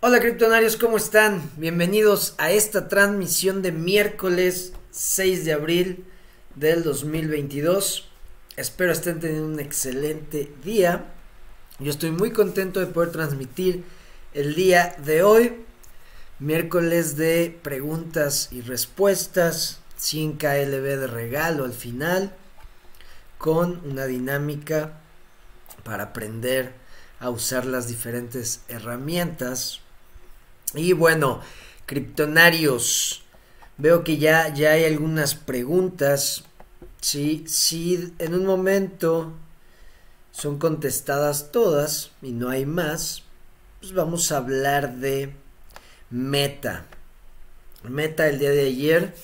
Hola criptonarios, ¿cómo están? Bienvenidos a esta transmisión de miércoles 6 de abril del 2022. Espero estén teniendo un excelente día. Yo estoy muy contento de poder transmitir el día de hoy, miércoles de preguntas y respuestas, 100 KLB de regalo al final, con una dinámica para aprender a usar las diferentes herramientas y bueno, criptonarios, veo que ya, ya hay algunas preguntas. Sí, sí, en un momento son contestadas todas y no hay más, pues vamos a hablar de Meta. Meta el día de ayer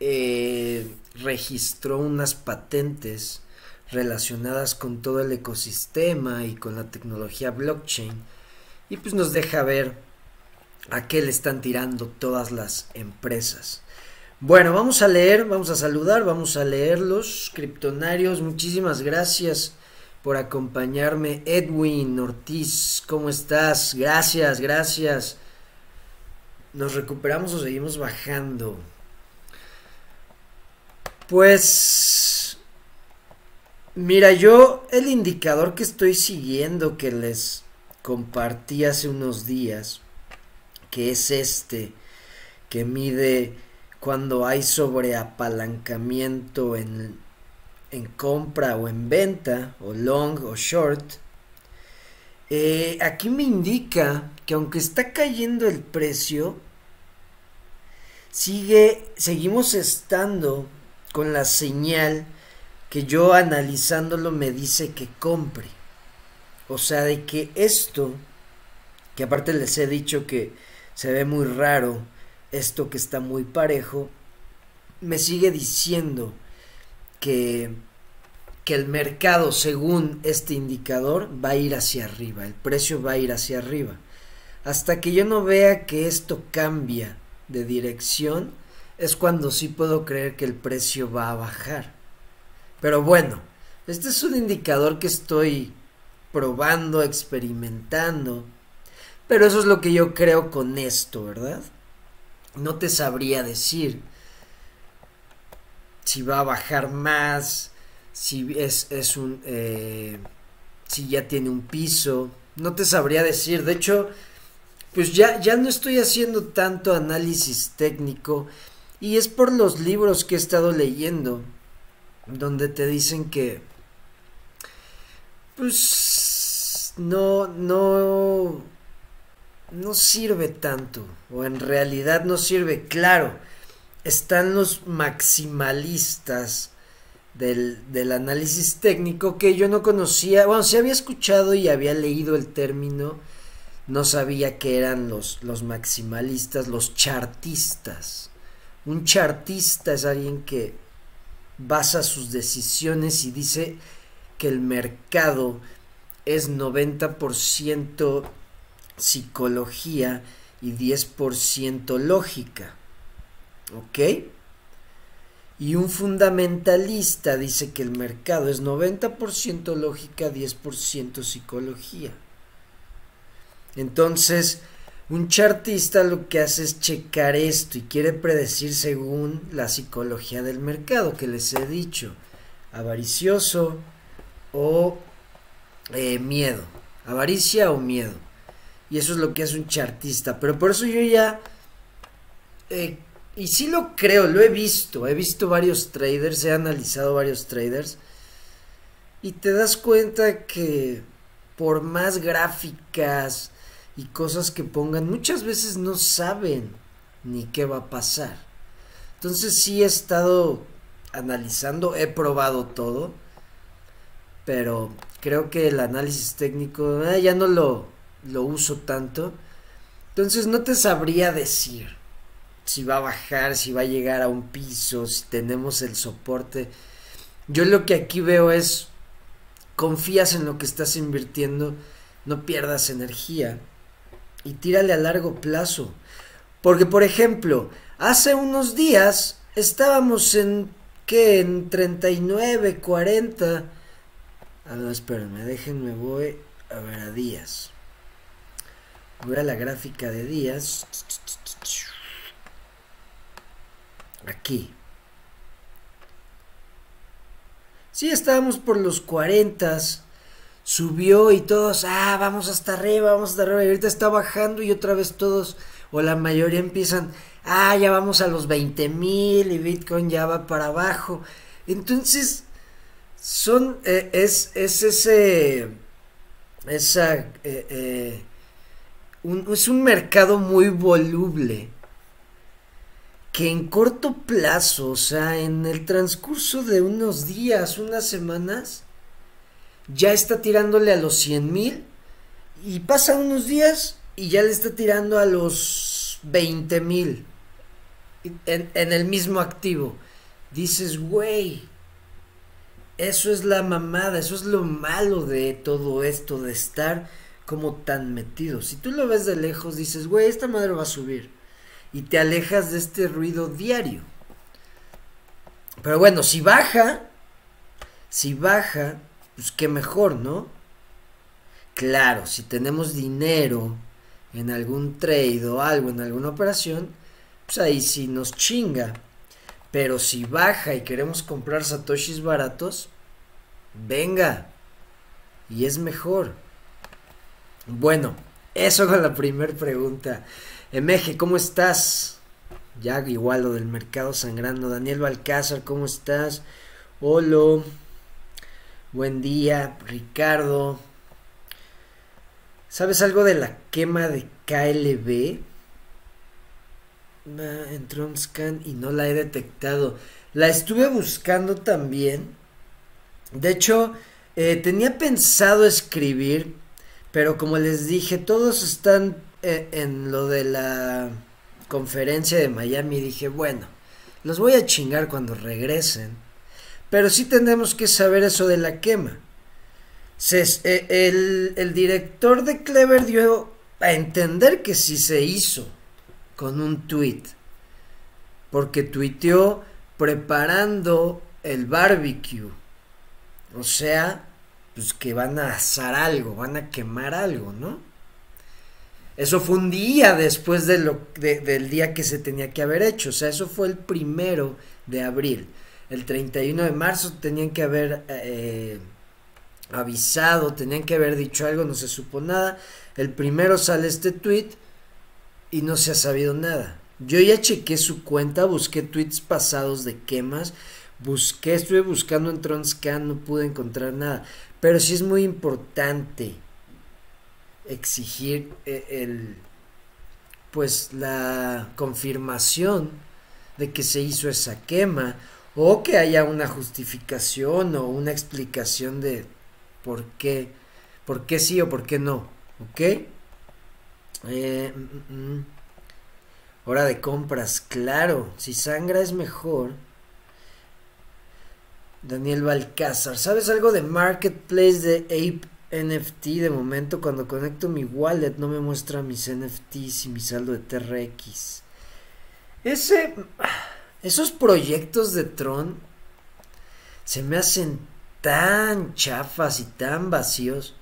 eh, registró unas patentes relacionadas con todo el ecosistema y con la tecnología blockchain y pues nos deja ver a qué le están tirando todas las empresas. Bueno, vamos a leer, vamos a saludar, vamos a leerlos. Criptonarios, muchísimas gracias por acompañarme. Edwin Ortiz, ¿cómo estás? Gracias, gracias. ¿Nos recuperamos o seguimos bajando? Pues... Mira, yo el indicador que estoy siguiendo que les compartí hace unos días que es este, que mide cuando hay sobreapalancamiento en, en compra o en venta, o long o short, eh, aquí me indica que aunque está cayendo el precio, sigue, seguimos estando con la señal que yo analizándolo me dice que compre. O sea, de que esto, que aparte les he dicho que se ve muy raro esto que está muy parejo, me sigue diciendo que, que el mercado, según este indicador, va a ir hacia arriba, el precio va a ir hacia arriba. Hasta que yo no vea que esto cambia de dirección, es cuando sí puedo creer que el precio va a bajar. Pero bueno, este es un indicador que estoy probando, experimentando pero eso es lo que yo creo con esto, ¿verdad? No te sabría decir si va a bajar más, si es, es un... Eh, si ya tiene un piso, no te sabría decir. De hecho, pues ya, ya no estoy haciendo tanto análisis técnico y es por los libros que he estado leyendo, donde te dicen que... Pues no, no no sirve tanto, o en realidad no sirve, claro, están los maximalistas del, del, análisis técnico que yo no conocía, bueno, si había escuchado y había leído el término, no sabía que eran los, los maximalistas, los chartistas. Un chartista es alguien que basa sus decisiones y dice que el mercado es 90% psicología y 10% lógica. ¿Ok? Y un fundamentalista dice que el mercado es 90% lógica, 10% psicología. Entonces, un chartista lo que hace es checar esto y quiere predecir según la psicología del mercado, que les he dicho, avaricioso o eh, miedo, avaricia o miedo. Y eso es lo que hace un chartista. Pero por eso yo ya... Eh, y sí lo creo, lo he visto. He visto varios traders, he analizado varios traders. Y te das cuenta que por más gráficas y cosas que pongan, muchas veces no saben ni qué va a pasar. Entonces sí he estado analizando, he probado todo, pero creo que el análisis técnico eh, ya no lo lo uso tanto. Entonces no te sabría decir si va a bajar, si va a llegar a un piso, si tenemos el soporte. Yo lo que aquí veo es, confías en lo que estás invirtiendo, no pierdas energía y tírale a largo plazo. Porque, por ejemplo, hace unos días estábamos en, ¿qué? En 39, 40. A ver, espérenme, déjenme, voy a ver a días. Voy a la gráfica de días. Aquí. Sí, estábamos por los 40. Subió y todos, ah, vamos hasta arriba, vamos hasta arriba. Y ahorita está bajando y otra vez todos, o la mayoría empiezan, ah, ya vamos a los 20 mil y Bitcoin ya va para abajo. Entonces, son, eh, es, es ese, esa, eh, eh, es un mercado muy voluble que en corto plazo, o sea, en el transcurso de unos días, unas semanas, ya está tirándole a los 100 mil y pasan unos días y ya le está tirando a los 20 mil en, en, el mismo activo. Dices, güey, eso es la mamada, eso es lo malo de todo esto, de estar como tan metido. Si tú lo ves de lejos, dices, güey, esta madre va a subir. Y te alejas de este ruido diario. Pero bueno, si baja, si baja, pues qué mejor, ¿no? Claro, si tenemos dinero en algún trade o algo, en alguna operación, pues ahí sí nos chinga. Pero si baja y queremos comprar satoshis baratos, venga. Y es mejor. Bueno, eso con la primera pregunta. Emeje, ¿cómo estás? Ya igual lo del mercado sangrando. Daniel Balcázar, ¿cómo estás? Olo. Buen día, Ricardo. ¿Sabes algo de la quema de KLB? en Tronscan y no la he detectado. La estuve buscando también. De hecho, eh, tenía pensado escribir pero como les dije, todos están eh, en lo de la conferencia de Miami. Dije, bueno, los voy a chingar cuando regresen. Pero sí tenemos que saber eso de la quema. Eh, el, director de Clever dio a entender que sí se hizo con un tweet. Porque tuiteó preparando el barbecue. O sea, pues que van a asar algo, van a quemar algo, ¿no? Eso fue un día después de lo, del día que se tenía que haber hecho, o sea, eso fue el primero de abril. El 31 de marzo tenían que haber eh, avisado, tenían que haber dicho algo, no se supo nada. El primero sale este tweet y no se ha sabido nada. Yo ya chequé su cuenta, busqué tweets pasados de quemas, busqué, estuve buscando en Tronscan, no pude encontrar nada. Pero sí es muy importante exigir eh, el pues la confirmación de que se hizo esa quema o que haya una justificación o una explicación de por qué por qué sí o por qué no ok eh, mm, mm, mm. hora de compras claro si sangra es mejor Daniel Balcázar, ¿sabes algo de Marketplace de Ape NFT? De momento, cuando conecto mi wallet, no me muestra mis NFTs y mi saldo de TRX. Ese. Esos proyectos de Tron se me hacen tan chafas y tan vacíos.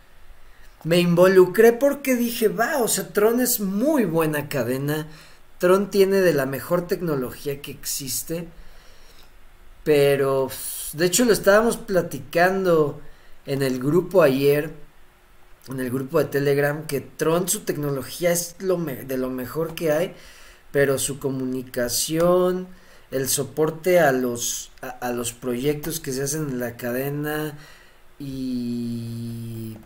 Me involucré porque dije, va, o sea, Tron es muy buena cadena. Tron tiene de la mejor tecnología que existe. Pero de hecho, lo estábamos platicando en el grupo ayer, en el grupo de Telegram, que Tron, su tecnología es lo de lo mejor que hay, pero su comunicación, el soporte a los, a, los proyectos que se hacen en la cadena y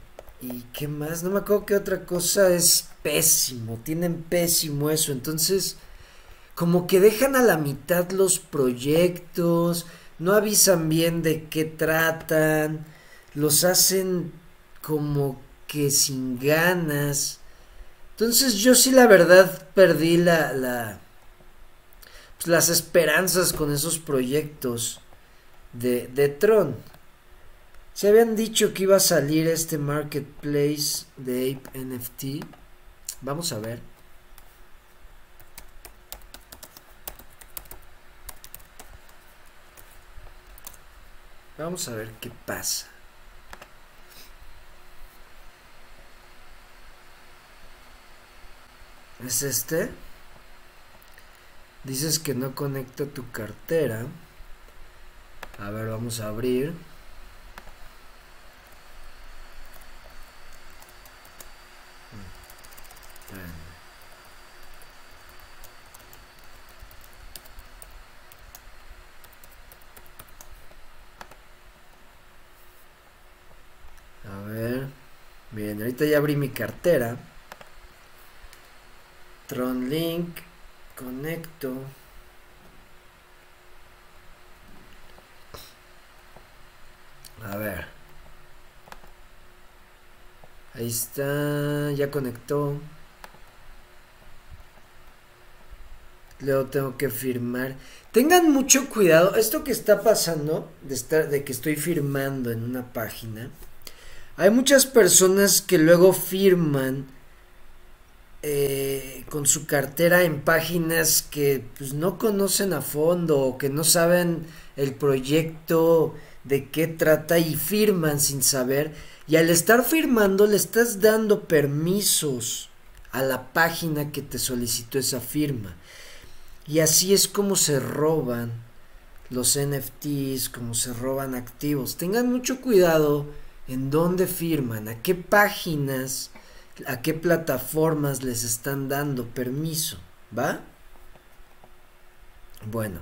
¿Y qué más? No me acuerdo qué otra cosa es pésimo. Tienen pésimo eso. Entonces, como que dejan a la mitad los proyectos no avisan bien de qué tratan, los hacen como que sin ganas. Entonces yo sí la verdad perdí la, la pues, las esperanzas con esos proyectos de, de Tron. Se habían dicho que iba a salir este marketplace de Ape NFT. Vamos a ver. Vamos a ver qué pasa. es este. Dices que no conecta tu cartera. A ver, vamos a abrir. Ver. Bien, ahorita ya abrí mi cartera. Tron Link. Conecto. A ver. Ahí está. Ya conectó. Luego tengo que firmar. Tengan mucho cuidado. Esto que está pasando, de, estar, de que estoy firmando en una página, hay muchas personas que luego firman eh, con su cartera en páginas que pues, no conocen a fondo o que no saben el proyecto de qué trata y firman sin saber. Y al estar firmando le estás dando permisos a la página que te solicitó esa firma. Y así es como se roban los NFTs, como se roban activos. Tengan mucho cuidado en dónde firman, a qué páginas, a qué plataformas les están dando permiso, ¿va? Bueno.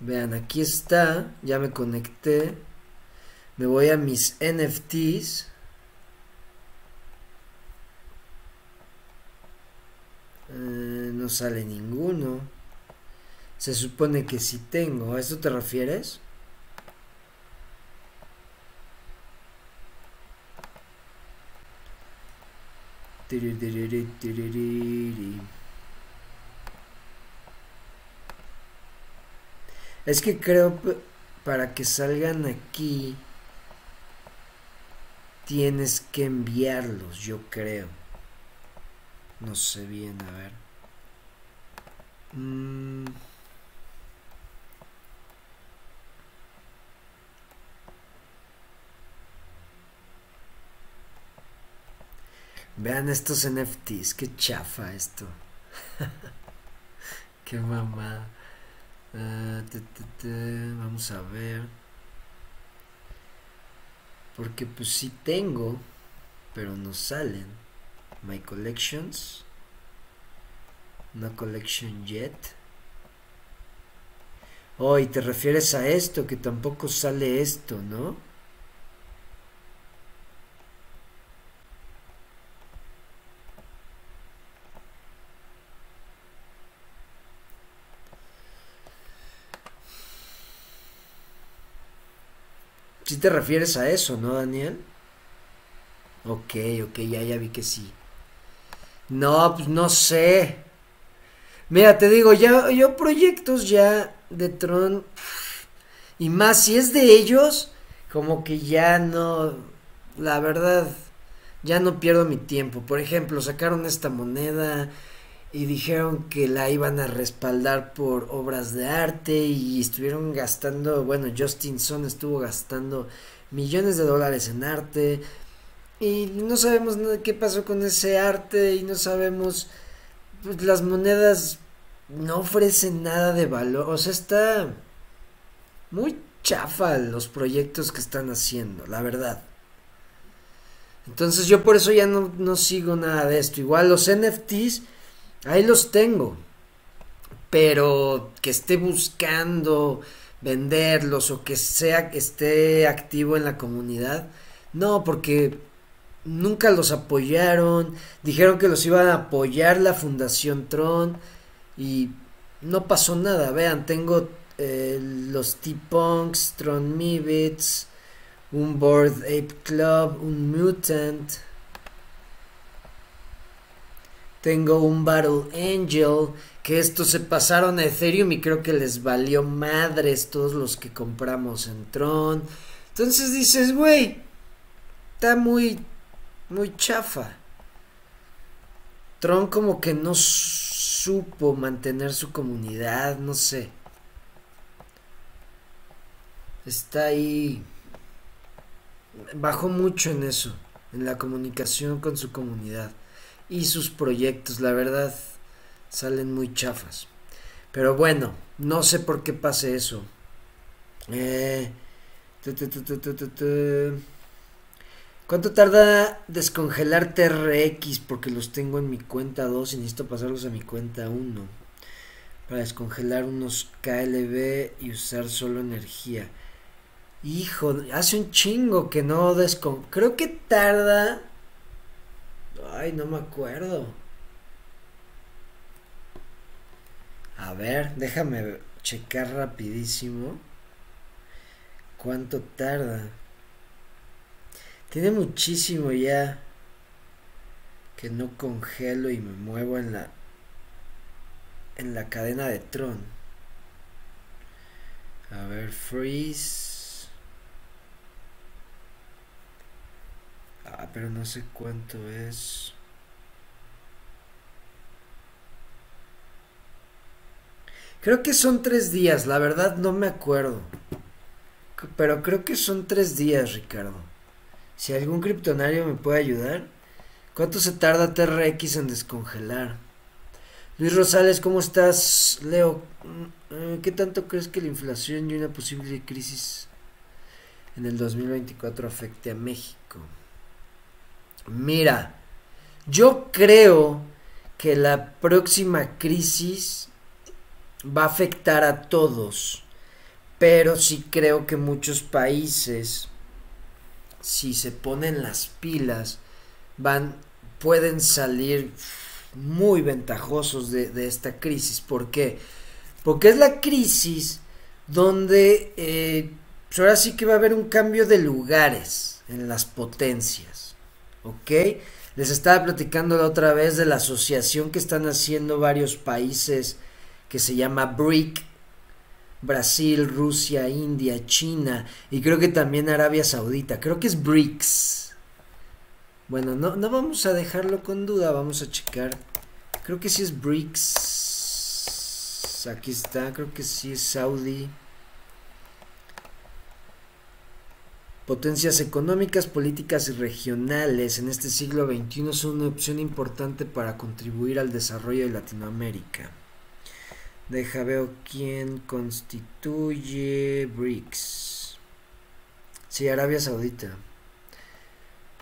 Vean, aquí está, ya me conecté. Me voy a mis NFTs. Eh, no sale ninguno. Se supone que sí tengo. ¿A esto te refieres? Es que creo para que salgan aquí tienes que enviarlos, yo creo. No sé bien, a ver. Mm. Vean estos NFTs, qué chafa esto. qué mamá. Ah, vamos a ver. Porque pues sí tengo, pero no salen. My collections. No collection yet. Oh, y te refieres a esto, que tampoco sale esto, ¿no? Te refieres a eso, ¿no, Daniel? Ok, ok, ya, ya vi que sí. No, pues no sé. Mira, te digo, ya, yo proyectos ya de Tron. Y más si es de ellos, como que ya no. La verdad, ya no pierdo mi tiempo. Por ejemplo, sacaron esta moneda y dijeron que la iban a respaldar por obras de arte y estuvieron gastando, bueno, Justin Son estuvo gastando millones de dólares en arte y no sabemos qué pasó con ese arte y no sabemos, pues las monedas no ofrecen nada de valor, o sea, está muy chafa los proyectos que están haciendo, la verdad. Entonces yo por eso ya no, no sigo nada de esto. Igual los NFTs Ahí los tengo. Pero que esté buscando venderlos o que sea que esté activo en la comunidad. No, porque nunca los apoyaron. Dijeron que los iban a apoyar la Fundación Tron. Y no pasó nada. Vean, tengo eh, los T-Punks, Tron Mibits, un Board Ape Club, un Mutant. Tengo un Battle Angel, que estos se pasaron a Ethereum y creo que les valió madres todos los que compramos en Tron. Entonces dices, güey, está muy, muy chafa. Tron como que no supo mantener su comunidad, no sé. Está ahí. Bajó mucho en eso. en la comunicación con su comunidad y sus proyectos, la verdad, salen muy chafas. Pero bueno, no sé por qué pase eso. Eh, ¿Cuánto tarda descongelar TRX? Porque los tengo en mi cuenta 2 y necesito pasarlos a mi cuenta 1. Para descongelar unos KLB y usar solo energía. Hijo, hace un chingo que no descon... Creo que tarda... Ay, no me acuerdo. A ver, déjame checar rapidísimo. ¿Cuánto tarda? Tiene muchísimo ya que no congelo y me muevo en la en la cadena de Tron. A ver, freeze. Ah, pero no sé cuánto es. Creo que son tres días, la verdad no me acuerdo. Pero creo que son tres días, Ricardo. Si algún criptonario me puede ayudar. ¿Cuánto se tarda TRX en descongelar? Luis Rosales, ¿cómo estás? Leo, mm, ¿qué tanto crees que la inflación y una posible crisis en el 2024 afecte a México? Mira, yo creo que la próxima crisis va a afectar a todos, pero sí creo que muchos países si se ponen las pilas, van, pueden salir muy ventajosos de, esta crisis. ¿Por qué? Porque es la crisis donde eh, ahora sí que va a haber un cambio de lugares en las potencias. ¿Ok? Les estaba platicando la otra vez de la asociación que están haciendo varios países que se llama BRIC, Brasil, Rusia, India, China y creo que también Arabia Saudita. Creo que es BRICS. Bueno, no, no vamos a dejarlo con duda, vamos a checar. Creo que sí es BRICS. Aquí está, creo que sí es Saudi. Potencias económicas, políticas y regionales en este siglo XXI son una opción importante para contribuir al desarrollo de Latinoamérica. Deja veo quién constituye BRICS. Sí, Arabia Saudita.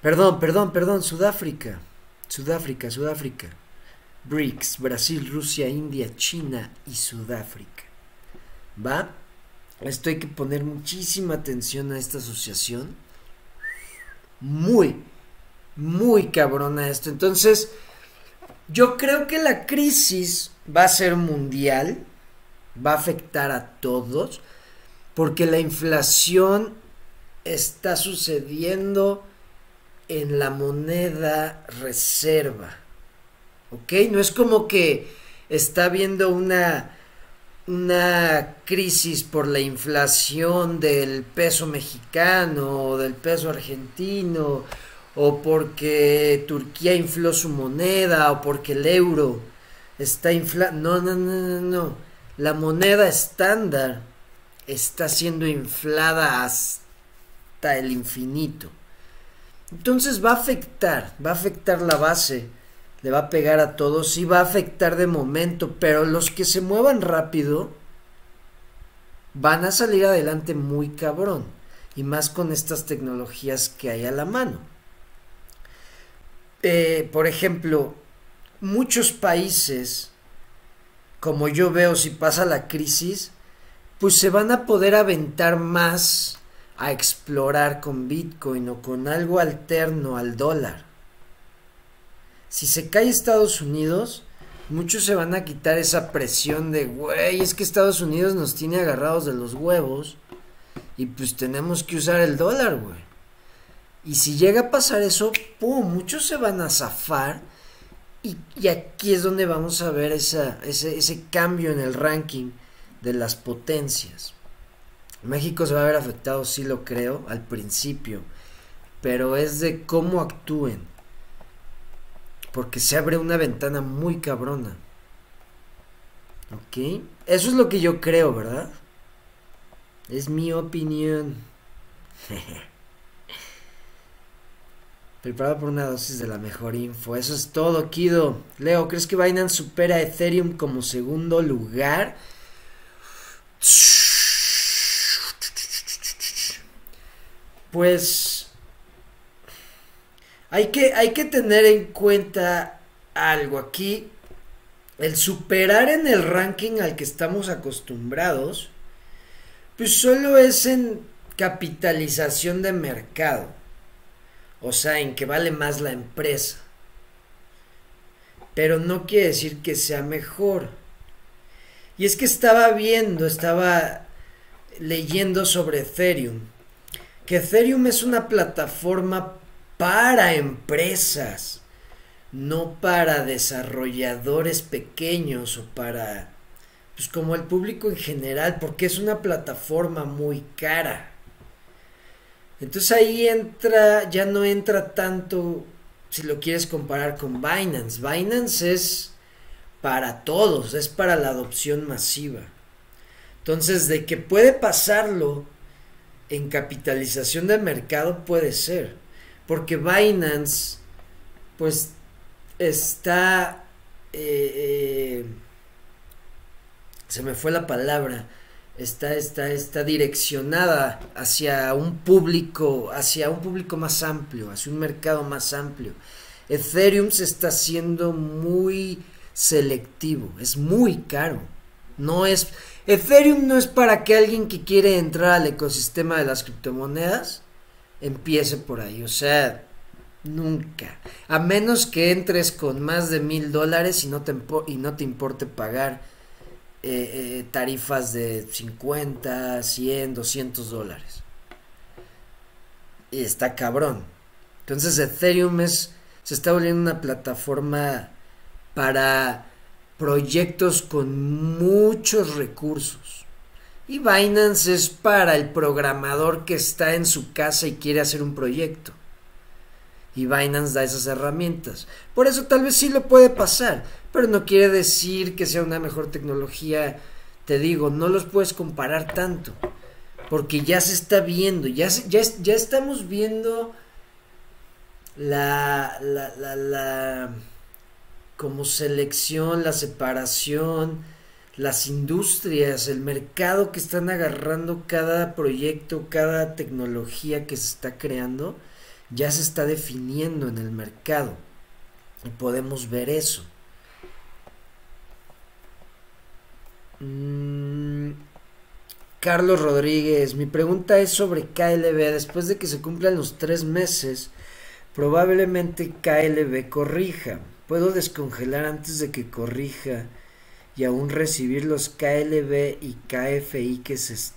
Perdón, perdón, perdón, Sudáfrica. Sudáfrica, Sudáfrica. BRICS, Brasil, Rusia, India, China y Sudáfrica. ¿Va? Esto hay que poner muchísima atención a esta asociación. Muy, muy cabrona esto. Entonces, yo creo que la crisis va a ser mundial, va a afectar a todos, porque la inflación está sucediendo en la moneda reserva. ¿Ok? No es como que está habiendo una, una crisis por la inflación del peso mexicano o del peso argentino o porque Turquía infló su moneda o porque el euro está inflado. No, no, no, no, no. La moneda estándar está siendo inflada hasta el infinito. Entonces va a afectar, va a afectar la base, le va a pegar a todos y va a afectar de momento, pero los que se muevan rápido van a salir adelante muy cabrón y más con estas tecnologías que hay a la mano. Eh, por ejemplo, muchos países, como yo veo si pasa la crisis, pues se van a poder aventar más a explorar con Bitcoin o con algo alterno al dólar. Si se cae Estados Unidos, muchos se van a quitar esa presión de, güey, es que Estados Unidos nos tiene agarrados de los huevos y pues tenemos que usar el dólar, güey. Y si llega a pasar eso, ¡pum! Muchos se van a zafar. Y, aquí es donde vamos a ver ese, ese cambio en el ranking de las potencias. México se va a ver afectado, sí lo creo, al principio. Pero es de cómo actúen. Porque se abre una ventana muy cabrona. ¿Ok? Eso es lo que yo creo, ¿verdad? Es mi opinión. Preparado por una dosis de la mejor info. Eso es todo, Kido. Leo, ¿crees que Binance supera a Ethereum como segundo lugar? Pues hay que, hay que tener en cuenta algo aquí. El superar en el ranking al que estamos acostumbrados, pues solo es en capitalización de mercado o sea, en que vale más la empresa. Pero no quiere decir que sea mejor. Y es que estaba viendo, estaba leyendo sobre Ethereum, que Ethereum es una plataforma para empresas, no para desarrolladores pequeños o para, pues como el público en general, porque es una plataforma muy cara. Entonces ahí entra, ya no entra tanto si lo quieres comparar con Binance. Binance es para todos, es para la adopción masiva. Entonces, de que puede pasarlo en capitalización de mercado, puede ser. Porque Binance, pues, está... Eh, eh, se me fue la palabra está, está, está direccionada hacia un público, hacia un público más amplio, hacia un mercado más amplio. Ethereum se está haciendo muy selectivo, es muy caro. No es Ethereum no es para que alguien que quiere entrar al ecosistema de las criptomonedas empiece por ahí, o sea, nunca. A menos que entres con más de mil dólares y no te, y no te importe pagar eh, eh, tarifas de 50, 100, 200 dólares. Y está cabrón. Entonces Ethereum es, se está volviendo una plataforma para proyectos con muchos recursos. Y Binance es para el programador que está en su casa y quiere hacer un proyecto. Y Binance da esas herramientas. Por eso tal vez sí lo puede pasar pero no quiere decir que sea una mejor tecnología. Te digo, no los puedes comparar tanto, porque ya se está viendo, ya, ya, ya estamos viendo la, la, la, la, como selección, la separación, las industrias, el mercado que están agarrando cada proyecto, cada tecnología que se está creando, ya se está definiendo en el mercado. Y podemos ver eso. Mm, Carlos Rodríguez, mi pregunta es sobre KLB. Después de que se cumplan los tres meses, probablemente KLB corrija. ¿Puedo descongelar antes de que corrija y aún recibir los KLB y KFI que se,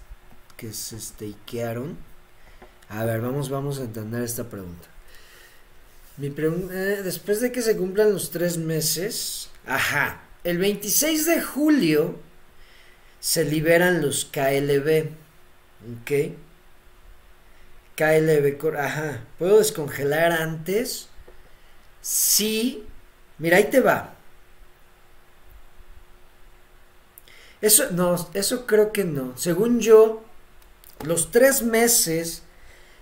que se stakearon? A ver, vamos, vamos a entender esta pregunta. Mi pregunta, eh, después de que se cumplan los tres meses, ajá, el 26 de julio se liberan los KLB. ¿Ok? KLB, ajá. ¿Puedo descongelar antes? Sí. Mira, ahí te va. Eso, no, eso creo que no. Según yo, los tres meses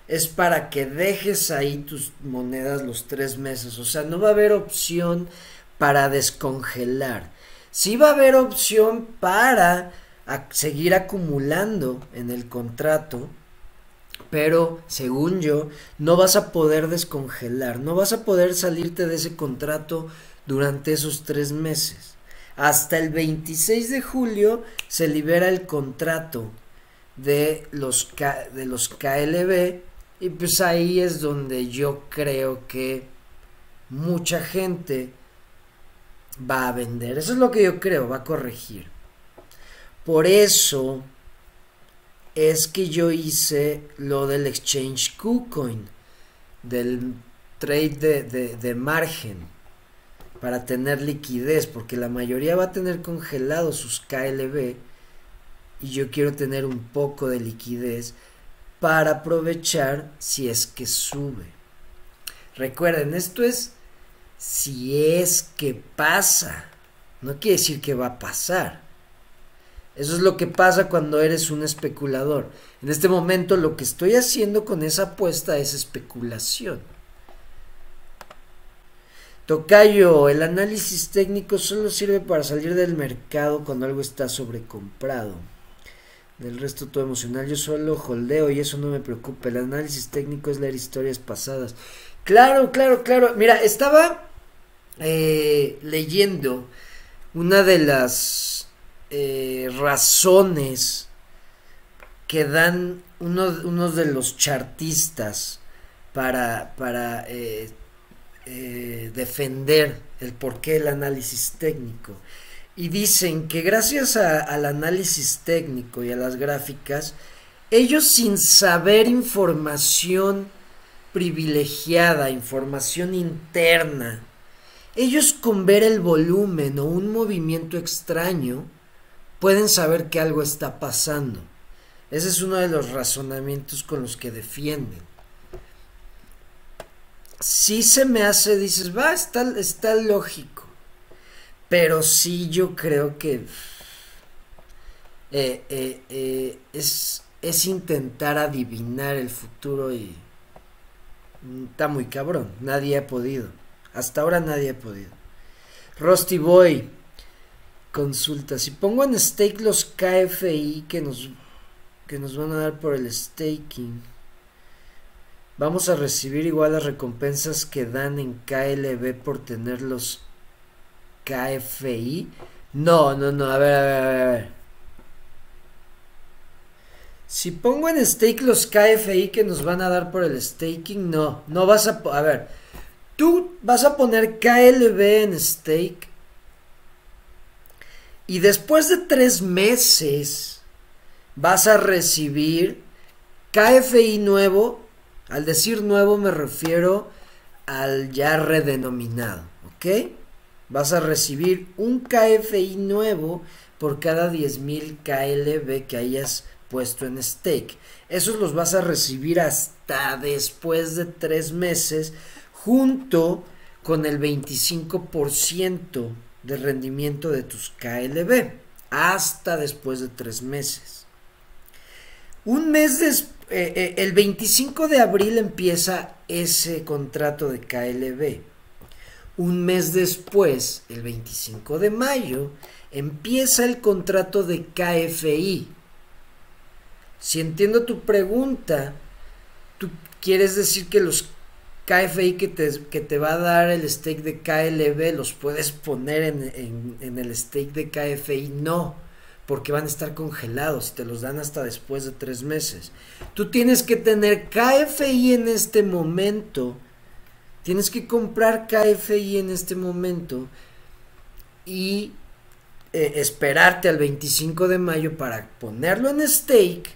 es para que dejes ahí tus monedas los tres meses. O sea, no va a haber opción para descongelar. Sí va a haber opción para seguir acumulando en el contrato, pero según yo, no vas a poder descongelar, no vas a poder salirte de ese contrato durante esos tres meses. Hasta el 26 de julio se libera el contrato de los, de los KLB y pues ahí es donde yo creo que mucha gente va a vender. Eso es lo que yo creo, va a corregir. Por eso es que yo hice lo del exchange KuCoin, del trade de, margen, para tener liquidez, porque la mayoría va a tener congelados sus KLB y yo quiero tener un poco de liquidez para aprovechar si es que sube. Recuerden, esto es si es que pasa, no quiere decir que va a pasar. Eso es lo que pasa cuando eres un especulador. En este momento lo que estoy haciendo con esa apuesta es especulación. Tocayo, el análisis técnico solo sirve para salir del mercado cuando algo está sobrecomprado. Del resto todo emocional, yo solo holdeo y eso no me preocupa. El análisis técnico es leer historias pasadas. Claro, claro, claro. Mira, estaba eh, leyendo una de las eh, razones que dan uno, de los chartistas para, para eh, eh, defender el porqué del análisis técnico. Y dicen que gracias al análisis técnico y a las gráficas, ellos sin saber información privilegiada, información interna, ellos con ver el volumen o un movimiento extraño, pueden saber que algo está pasando. Ese es uno de los razonamientos con los que defienden. Si se me hace, dices, va, está, está lógico. Pero sí yo creo que eh, eh, eh, es, es intentar adivinar el futuro y está muy cabrón. Nadie ha podido. Hasta ahora nadie ha podido. Rusty Boy consulta. Si pongo en stake los KFI que nos, que nos van a dar por el staking, vamos a recibir igual las recompensas que dan en KLB por tener los KFI. No, no, no, a ver, a ver, a ver. Si pongo en stake los KFI que nos van a dar por el staking, no, no vas a... A ver, tú vas a poner KLB en stake y después de tres meses vas a recibir KFI nuevo. Al decir nuevo me refiero al ya redenominado, ¿ok? Vas a recibir un KFI nuevo por cada 10.000 KLB que hayas puesto en stake. Esos los vas a recibir hasta después de tres meses junto con el 25% de rendimiento de tus KLB hasta después de tres meses. Un mes después, eh, eh, el 25 de abril empieza ese contrato de KLB. Un mes después, el 25 de mayo, empieza el contrato de KFI. Si entiendo tu pregunta, tú quieres decir que los KFI que te, que te va a dar el stake de KLB los puedes poner en, en, el stake de KFI. No, porque van a estar congelados y te los dan hasta después de tres meses. Tú tienes que tener KFI en este momento. Tienes que comprar KFI en este momento y eh, esperarte al 25 de mayo para ponerlo en stake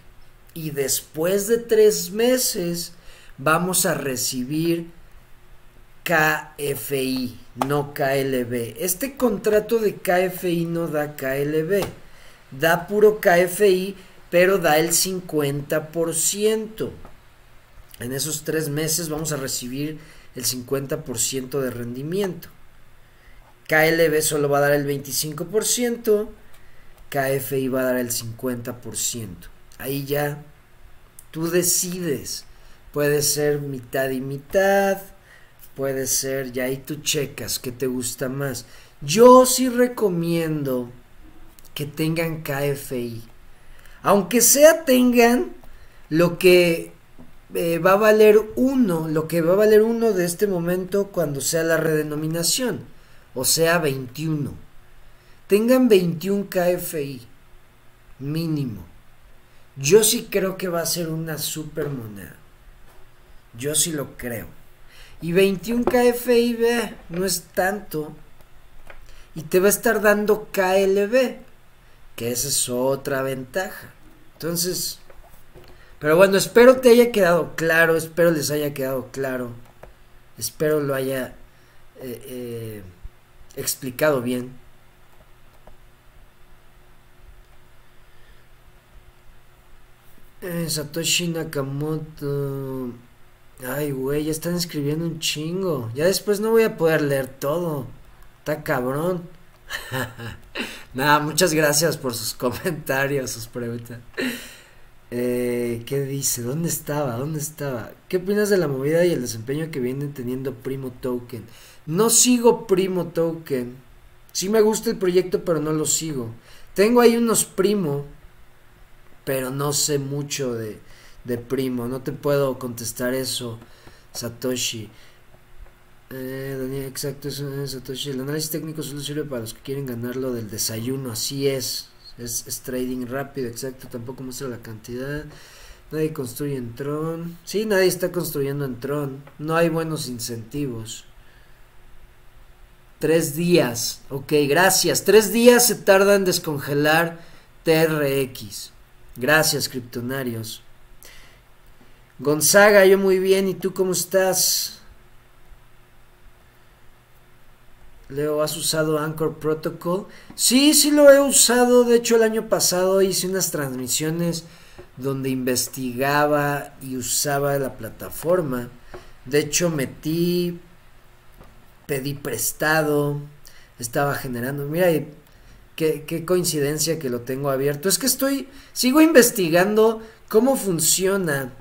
y después de tres meses vamos a recibir KFI, no KLB. Este contrato de KFI no da KLB, da puro KFI, pero da el 50%. En esos tres meses vamos a recibir el 50% de rendimiento. KLB solo va a dar el 25%, KFI va a dar el 50%. Ahí ya tú decides Puede ser mitad y mitad. Puede ser, ya ahí tú checas qué te gusta más. Yo sí recomiendo que tengan KFI. Aunque sea tengan lo que eh, va a valer uno, lo que va a valer uno de este momento cuando sea la redenominación, o sea 21. Tengan 21 KFI mínimo. Yo sí creo que va a ser una super moneda. Yo sí lo creo. Y 21 KFIB no es tanto. Y te va a estar dando KLB. Que esa es otra ventaja. Entonces, pero bueno, espero te haya quedado claro. Espero les haya quedado claro. Espero lo haya eh, eh, explicado bien. Eh, Satoshi Nakamoto. Ay, güey, ya están escribiendo un chingo. Ya después no voy a poder leer todo. Está cabrón. Nada, muchas gracias por sus comentarios, sus preguntas. Eh, ¿Qué dice? ¿Dónde estaba? ¿Dónde estaba? ¿Qué opinas de la movida y el desempeño que vienen teniendo Primo Token? No sigo Primo Token. Sí me gusta el proyecto, pero no lo sigo. Tengo ahí unos Primo, pero no sé mucho de, de Primo. No te puedo contestar eso, Satoshi. Eh, Daniel, exacto, eso es Satoshi. El análisis técnico solo sirve para los que quieren ganar lo del desayuno. Así es. Es, trading rápido, exacto. Tampoco muestra la cantidad. Nadie construye en Tron. Sí, nadie está construyendo en Tron. No hay buenos incentivos. Tres días. Ok, gracias. Tres días se tarda en descongelar TRX. Gracias, criptonarios. Gonzaga, yo muy bien. ¿Y tú cómo estás? Leo, ¿has usado Anchor Protocol? Sí, sí lo he usado. De hecho, el año pasado hice unas transmisiones donde investigaba y usaba la plataforma. De hecho, metí, pedí prestado, estaba generando. Mira, qué, coincidencia que lo tengo abierto. Es que estoy, sigo investigando cómo funciona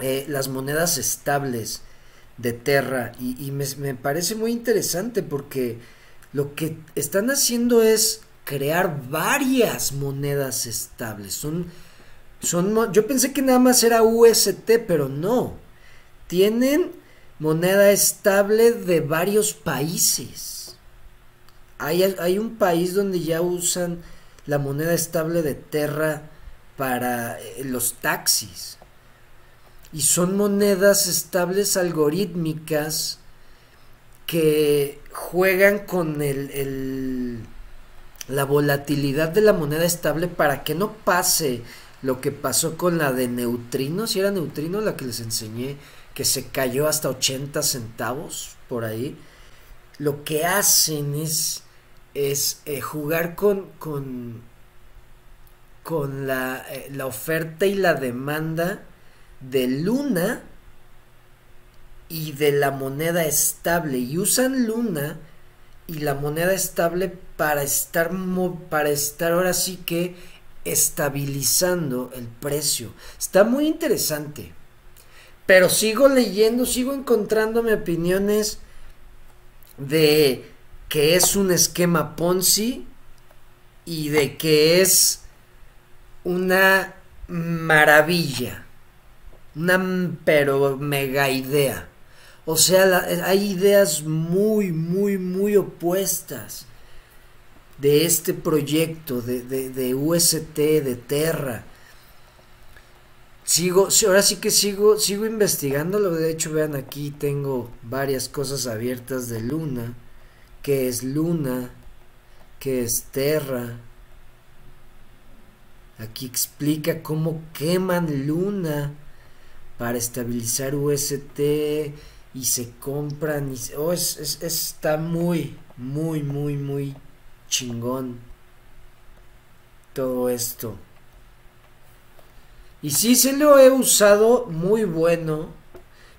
eh, las monedas estables de Terra y, me, parece muy interesante porque lo que están haciendo es crear varias monedas estables. Son son, yo pensé que nada más era UST, pero no. Tienen moneda estable de varios países. Hay, hay un país donde ya usan la moneda estable de Terra para eh, los taxis. Y son monedas estables algorítmicas que juegan con el, la volatilidad de la moneda estable para que no pase lo que pasó con la de neutrino, si era neutrino la que les enseñé, que se cayó hasta 80 centavos por ahí, lo que hacen es, es eh, jugar con, con, con la, eh, la oferta y la demanda de Luna y de la moneda estable y usan Luna y la moneda estable para estar para estar ahora sí que estabilizando el precio. Está muy interesante. Pero sigo leyendo, sigo encontrándome opiniones de que es un esquema Ponzi y de que es una maravilla. Una pero mega idea. O sea, hay ideas muy, muy, muy opuestas de este proyecto de, de, UST, de Terra. Sigo, ahora sí que sigo, sigo investigándolo. De hecho, vean aquí tengo varias cosas abiertas de Luna. Que es Luna? que es Terra? Aquí explica cómo queman Luna para estabilizar UST y se compran. Y, oh, es, está muy, muy, muy, muy chingón todo esto. Y sí, se lo he usado muy bueno.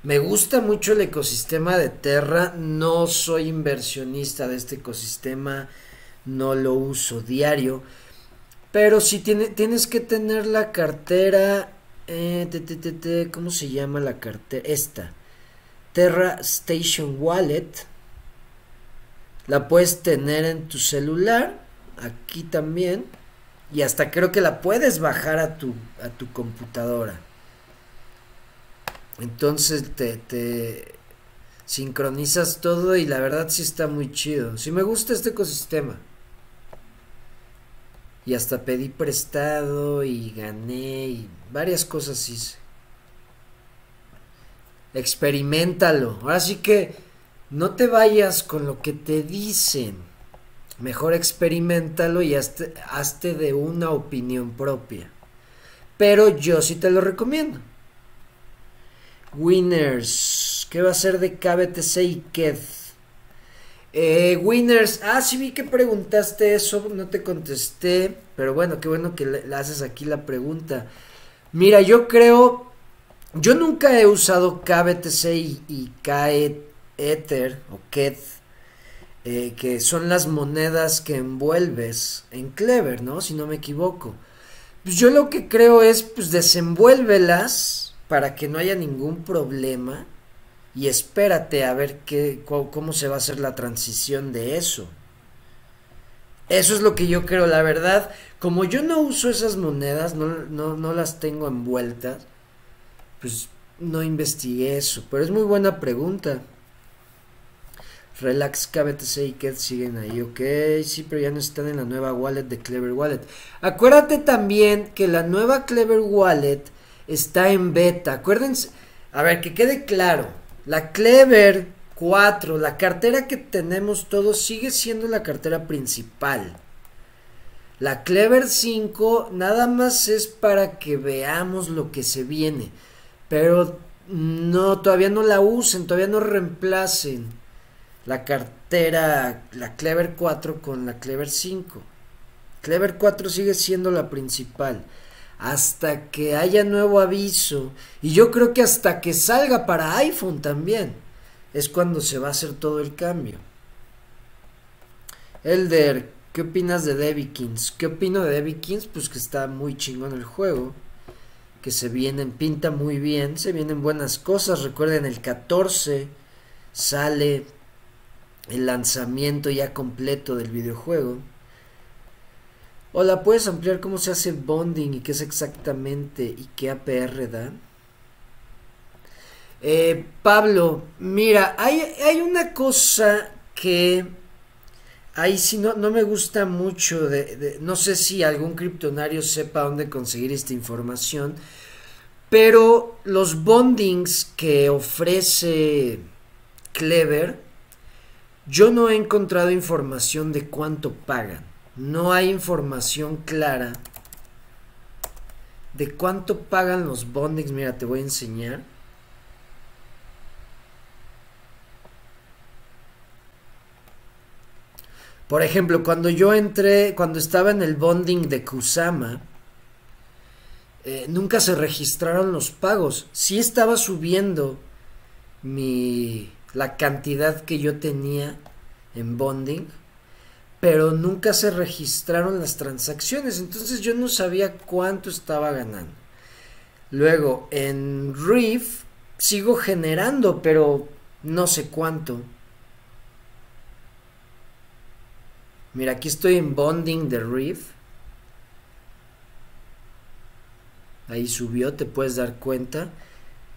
Me gusta mucho el ecosistema de Terra. No soy inversionista de este ecosistema. No lo uso diario. Pero si tiene, tienes que tener la cartera. Eh, ¿Cómo se llama la cartera? Esta. Terra Station Wallet. La puedes tener en tu celular, aquí también, y hasta creo que la puedes bajar a tu, a tu computadora. Entonces te, te sincronizas todo y la verdad sí está muy chido. Sí me gusta este ecosistema. Y hasta pedí prestado y gané y varias cosas hice. Experimentalo. Ahora sí que no te vayas con lo que te dicen. Mejor experimentalo y hazte, hazte de una opinión propia. Pero yo sí te lo recomiendo. Winners. ¿Qué va a ser de KBTC y KED? Eh, winners. Ah, sí vi que preguntaste eso. No te contesté. Pero bueno, qué bueno que le, haces aquí la pregunta. Mira, yo creo. Yo nunca he usado KBTC y, y KED Ether o Keth, eh, que son las monedas que envuelves en Clever, ¿no? Si no me equivoco. Pues yo lo que creo es, pues desenvuélvelas para que no haya ningún problema y espérate a ver qué, cómo se va a hacer la transición de eso. Eso es lo que yo creo, la verdad. Como yo no uso esas monedas, no, no, no las tengo envueltas, pues no investigué eso. Pero es muy buena pregunta. Relax, KBTC y Ket siguen ahí, ok. Sí, pero ya no están en la nueva wallet de Clever Wallet. Acuérdate también que la nueva Clever Wallet está en beta. Acuérdense, a ver, que quede claro. La Clever 4, la cartera que tenemos todos, sigue siendo la cartera principal. La Clever 5 nada más es para que veamos lo que se viene. Pero no, todavía no la usen, todavía no reemplacen la cartera, la Clever 4 con la Clever 5. Clever 4 sigue siendo la principal. Hasta que haya nuevo aviso. Y yo creo que hasta que salga para iPhone también. Es cuando se va a hacer todo el cambio. Elder, ¿qué opinas de Debbie Kings? ¿Qué opino de Debbie Kings? Pues que está muy chingón el juego. Que se vienen, pinta muy bien. Se vienen buenas cosas. Recuerden, el 14 sale el lanzamiento ya completo del videojuego. Hola, ¿puedes ampliar cómo se hace bonding y qué es exactamente y qué APR da? Eh, Pablo, mira, hay, hay, una cosa que ahí sí no, no me gusta mucho, de, no sé si algún criptonario sepa dónde conseguir esta información, pero los bondings que ofrece Clever, yo no he encontrado información de cuánto pagan. No hay información clara de cuánto pagan los bondings. Mira, te voy a enseñar. Por ejemplo, cuando yo entré, cuando estaba en el bonding de Kusama, eh, nunca se registraron los pagos. Sí estaba subiendo mi, la cantidad que yo tenía en bonding, pero nunca se registraron las transacciones, entonces yo no sabía cuánto estaba ganando. Luego, en Reef sigo generando, pero no sé cuánto. Mira, aquí estoy en bonding de Reef. Ahí subió, te puedes dar cuenta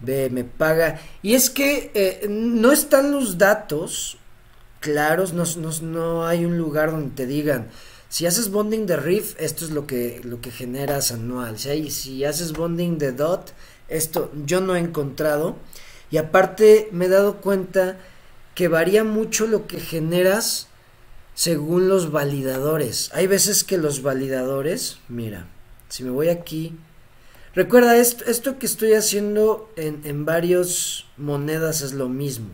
ve, me paga. Y es que eh, no están los datos claros, no, no, hay un lugar donde te digan, si haces bonding de Riff, esto es lo que, lo que generas anual. Si, haces bonding de DOT, esto yo no he encontrado. Y aparte me he dado cuenta que varía mucho lo que generas según los validadores. Hay veces que los validadores, mira, si me voy aquí Recuerda, esto, esto que estoy haciendo en, en varios monedas es lo mismo,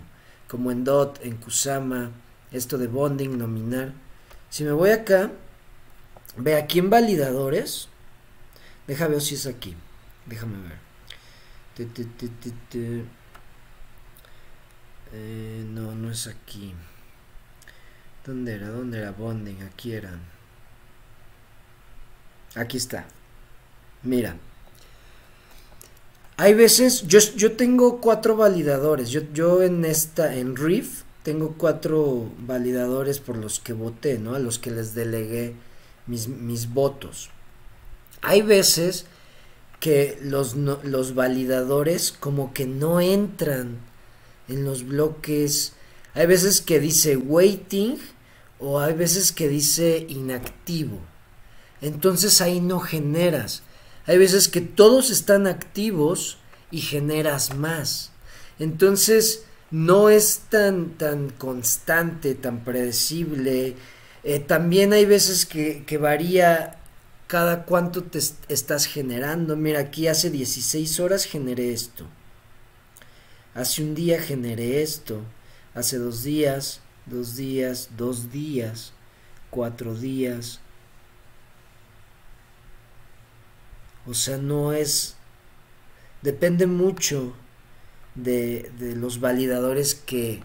como en DOT, en Kusama, esto de bonding, nominar. Si me voy acá, ve aquí en validadores, déjame ver si es aquí, déjame ver. Eh, no, no es aquí. ¿Dónde era? ¿Dónde era bonding? Aquí era. Aquí está. Mira. Hay veces, yo, yo tengo cuatro validadores. Yo, yo en esta, en Reef, tengo cuatro validadores por los que voté, ¿no? A los que les delegué mis, mis votos. Hay veces que los, los validadores como que no entran en los bloques. Hay veces que dice waiting o hay veces que dice inactivo. Entonces ahí no generas. Hay veces que todos están activos y generas más. Entonces no es tan, tan constante, tan predecible. Eh, también hay veces que, que varía cada cuánto te estás generando. Mira, aquí hace 16 horas generé esto. Hace un día generé esto. Hace dos días, dos días, dos días, cuatro días, O sea, no es... Depende mucho de, los validadores que,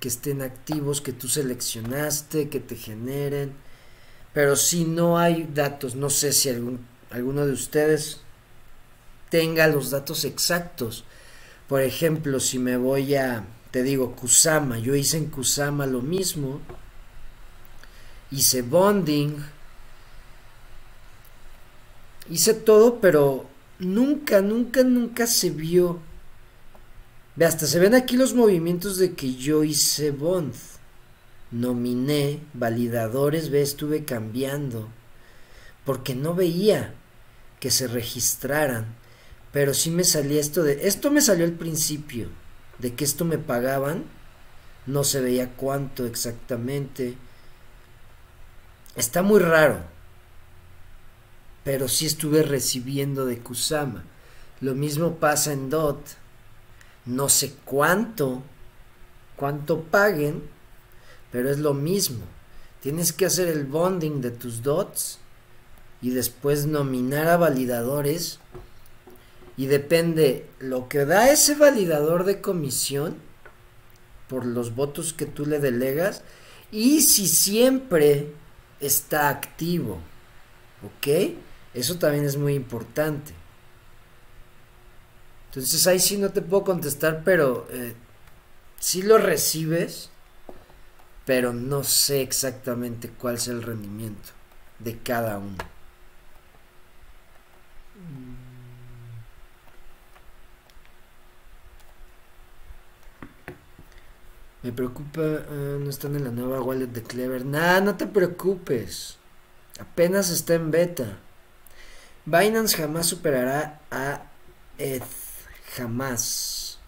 que estén activos, que tú seleccionaste, que te generen. Pero si no hay datos, no sé si algún, alguno de ustedes tenga los datos exactos. Por ejemplo, si me voy a, te digo, Kusama, yo hice en Kusama lo mismo, hice bonding, hice todo, pero nunca, nunca, nunca se vio. Ve, hasta se ven aquí los movimientos de que yo hice bond. Nominé validadores, ve, estuve cambiando. Porque no veía que se registraran. Pero sí me salía esto de... Esto me salió al principio. De que esto me pagaban. No se veía cuánto exactamente. Está muy raro. Pero sí estuve recibiendo de Kusama. Lo mismo pasa en DOT. No sé cuánto. Cuánto paguen. Pero es lo mismo. Tienes que hacer el bonding de tus dots y después nominar a validadores y depende lo que da ese validador de comisión por los votos que tú le delegas y si siempre está activo. ¿Ok? Eso también es muy importante. Entonces ahí sí no te puedo contestar, pero eh, sí lo recibes, pero no sé exactamente cuál es el rendimiento de cada uno. Me preocupa, ah, no están en la nueva wallet de Clever. Nah, no te preocupes. Apenas está en beta. Binance jamás superará a ETH. Jamás.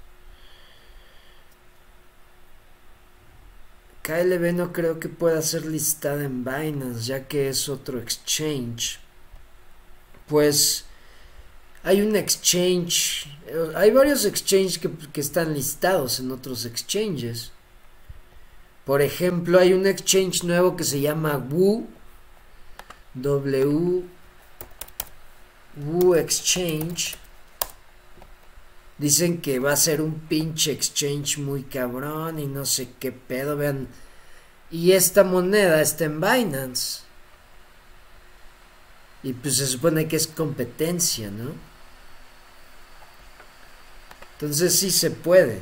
KLB no creo que pueda ser listada en Binance, ya que es otro exchange. Pues hay un exchange, hay varios exchanges que, que están listados en otros exchanges. Por ejemplo, hay un exchange nuevo que se llama Wu. W. Wu Exchange. Dicen que va a ser un pinche exchange muy cabrón y no sé qué pedo, vean. Y esta moneda está en Binance. Y pues se supone que es competencia, ¿no? Entonces sí se puede.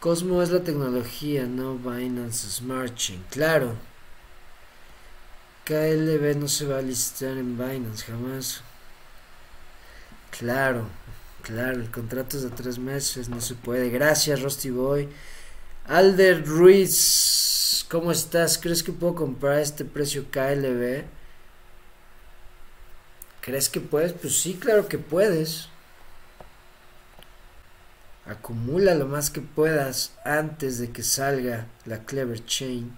Cosmo es la tecnología, no Binance Smart Chain. Claro. KLB no se va a listar en Binance jamás. Claro, claro, el contrato es de tres meses, no se puede. Gracias, Rusty Boy. Alder Ruiz, ¿cómo estás? ¿Crees que puedo comprar este precio KLB? ¿Crees que puedes? Pues sí, claro que puedes. Acumula lo más que puedas antes de que salga la Clever Chain.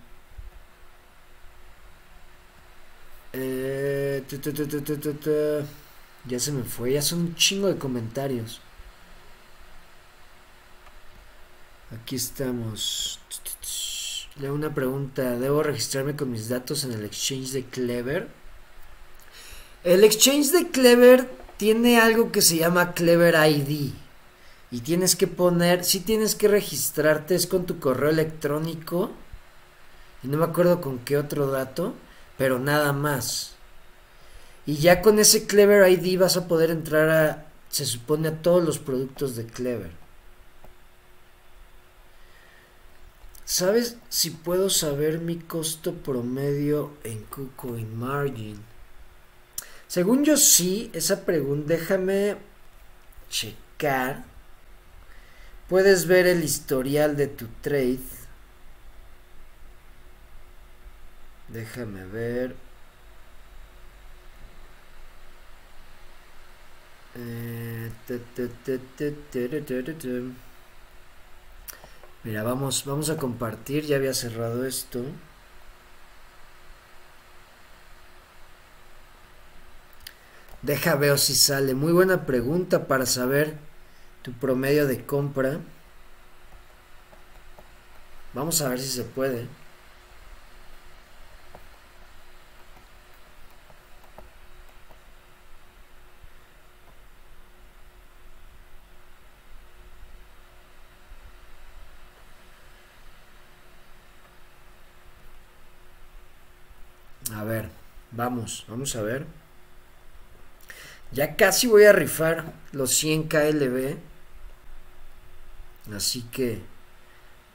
Ya se me fue, ya son un chingo de comentarios. Aquí estamos. Le una pregunta. ¿Debo registrarme con mis datos en el exchange de Clever? El exchange de Clever tiene algo que se llama Clever ID y tienes que poner, si tienes que registrarte, es con tu correo electrónico y no me acuerdo con qué otro dato, pero nada más. Y ya con ese Clever ID vas a poder entrar a, se supone, a todos los productos de Clever. ¿Sabes si puedo saber mi costo promedio en KuCoin Margin? Según yo sí, esa pregunta, déjame checar. Puedes ver el historial de tu trade. Déjame ver. Mira, vamos, vamos a compartir. Ya había cerrado esto. Deja veo si sale. Muy buena pregunta para saber tu promedio de compra. Vamos a ver si se puede. A ver, vamos, vamos a ver. Ya casi voy a rifar los 100 KLB. Así que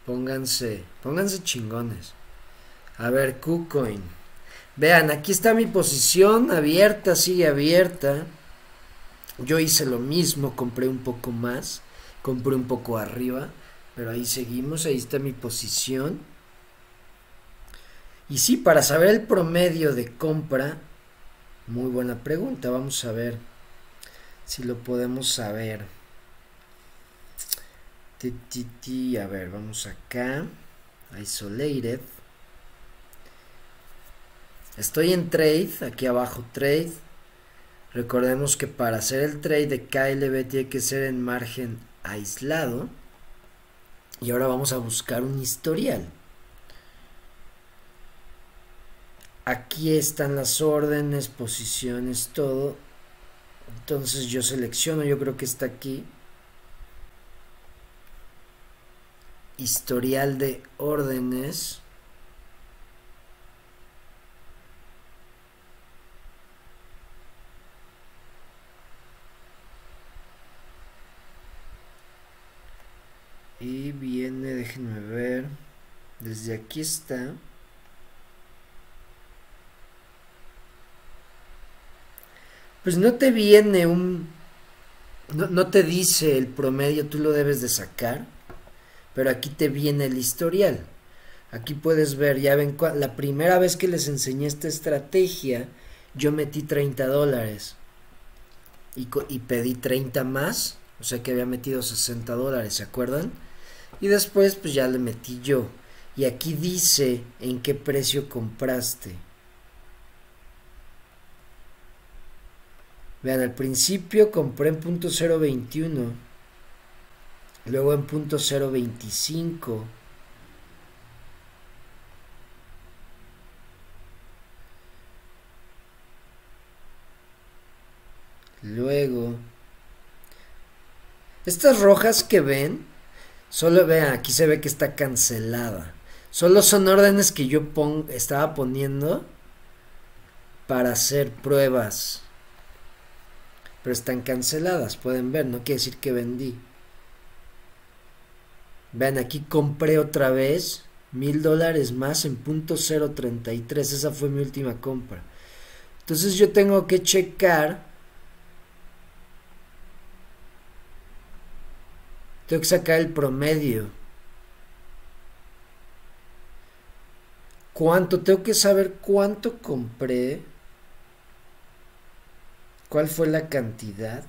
pónganse, pónganse chingones. A ver, KuCoin. Vean, aquí está mi posición abierta, sigue abierta. Yo hice lo mismo, compré un poco más, compré un poco arriba, pero ahí seguimos, ahí está mi posición. Y sí, para saber el promedio de compra, muy buena pregunta, vamos a ver si lo podemos saber. A ver, vamos acá, isolated. Estoy en trade, aquí abajo trade Recordemos que para hacer el trade de KLB tiene que ser en margen aislado. Y ahora vamos a buscar un historial. Aquí están las órdenes, posiciones, todo. Entonces yo selecciono, yo creo que está aquí. Historial de órdenes. Y viene, déjenme ver. Desde aquí está. Pues no te viene un... No, te dice el promedio, tú lo debes de sacar. Pero aquí te viene el historial. Aquí puedes ver, ya ven, la primera vez que les enseñé esta estrategia, yo metí 30 dólares. Y, y pedí 30 más. O sea que había metido 60 dólares, ¿se acuerdan? Y después pues ya le metí yo. Y aquí dice en qué precio compraste. Vean, al principio compré en punto 0.21. Luego en punto 0.25. Luego. Estas rojas que ven Solo vean, aquí se ve que está cancelada. Solo son órdenes que yo estaba poniendo para hacer pruebas. Pero están canceladas, pueden ver, no quiere decir que vendí. Vean, aquí compré otra vez mil dólares más en punto 033. Esa fue mi última compra. Entonces yo tengo que checar Tengo que sacar el promedio. ¿Cuánto? Tengo que saber cuánto compré. ¿Cuál fue la cantidad?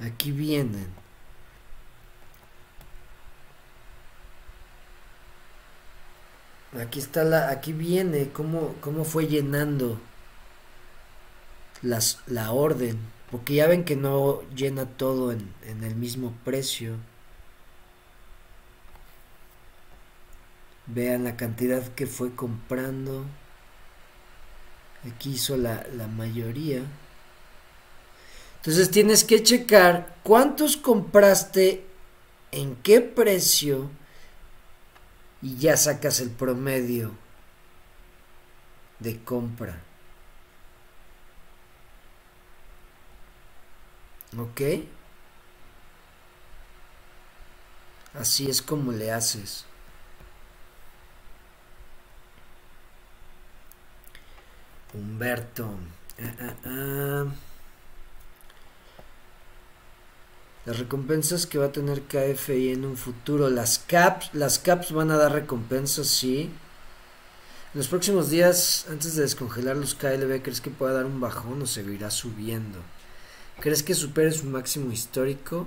Aquí vienen. Aquí está la, aquí viene cómo, cómo fue llenando las, la orden. Porque ya ven que no llena todo en, el mismo precio. Vean la cantidad que fue comprando. Aquí hizo la, la mayoría. Entonces tienes que checar cuántos compraste, en qué precio y ya sacas el promedio de compra. ¿Ok? Así es como le haces. Humberto. Ah, ah, ah. Las recompensas que va a tener KFI en un futuro. Las caps, las caps van a dar recompensas, sí. En los próximos días, antes de descongelar los KLB, ¿crees que pueda dar un bajón o seguirá subiendo? ¿Crees que supere su máximo histórico?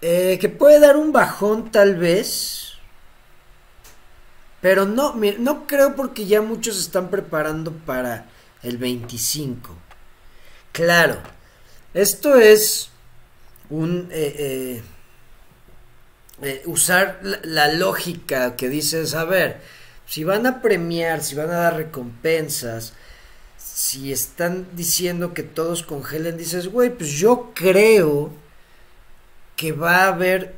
Eh, que puede dar un bajón tal vez. Pero no, no creo porque ya muchos están preparando para el 25. Claro, esto es un eh, eh, usar la, lógica que dices, a ver, si van a premiar, si van a dar recompensas, si están diciendo que todos congelen, dices, güey, pues yo creo que va a haber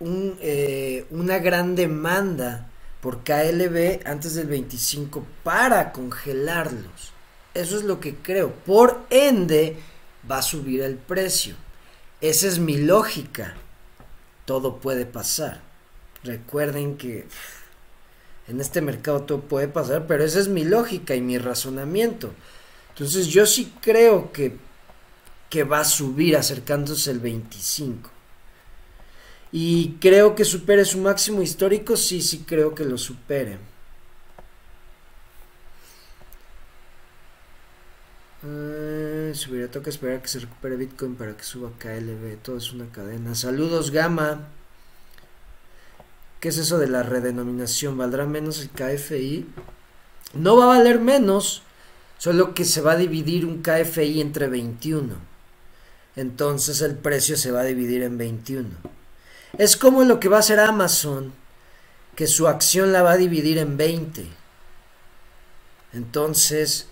eh, una gran demanda por KLB antes del 25 para congelarlos. Eso es lo que creo. Por ende, va a subir el precio. Esa es mi lógica. Todo puede pasar. Recuerden que en este mercado todo puede pasar, pero esa es mi lógica y mi razonamiento. Entonces yo sí creo que, que va a subir acercándose el 25. Y creo que supere su máximo histórico, sí, sí creo que lo supere. Uh, subiría, toca esperar que se recupere Bitcoin para que suba KLB. Todo es una cadena. Saludos, Gama. ¿Qué es eso de la redenominación? ¿Valdrá menos el KFI? No va a valer menos, solo que se va a dividir un KFI entre 21. Entonces el precio se va a dividir en 21. Es como lo que va a hacer Amazon, que su acción la va a dividir en 20. Entonces,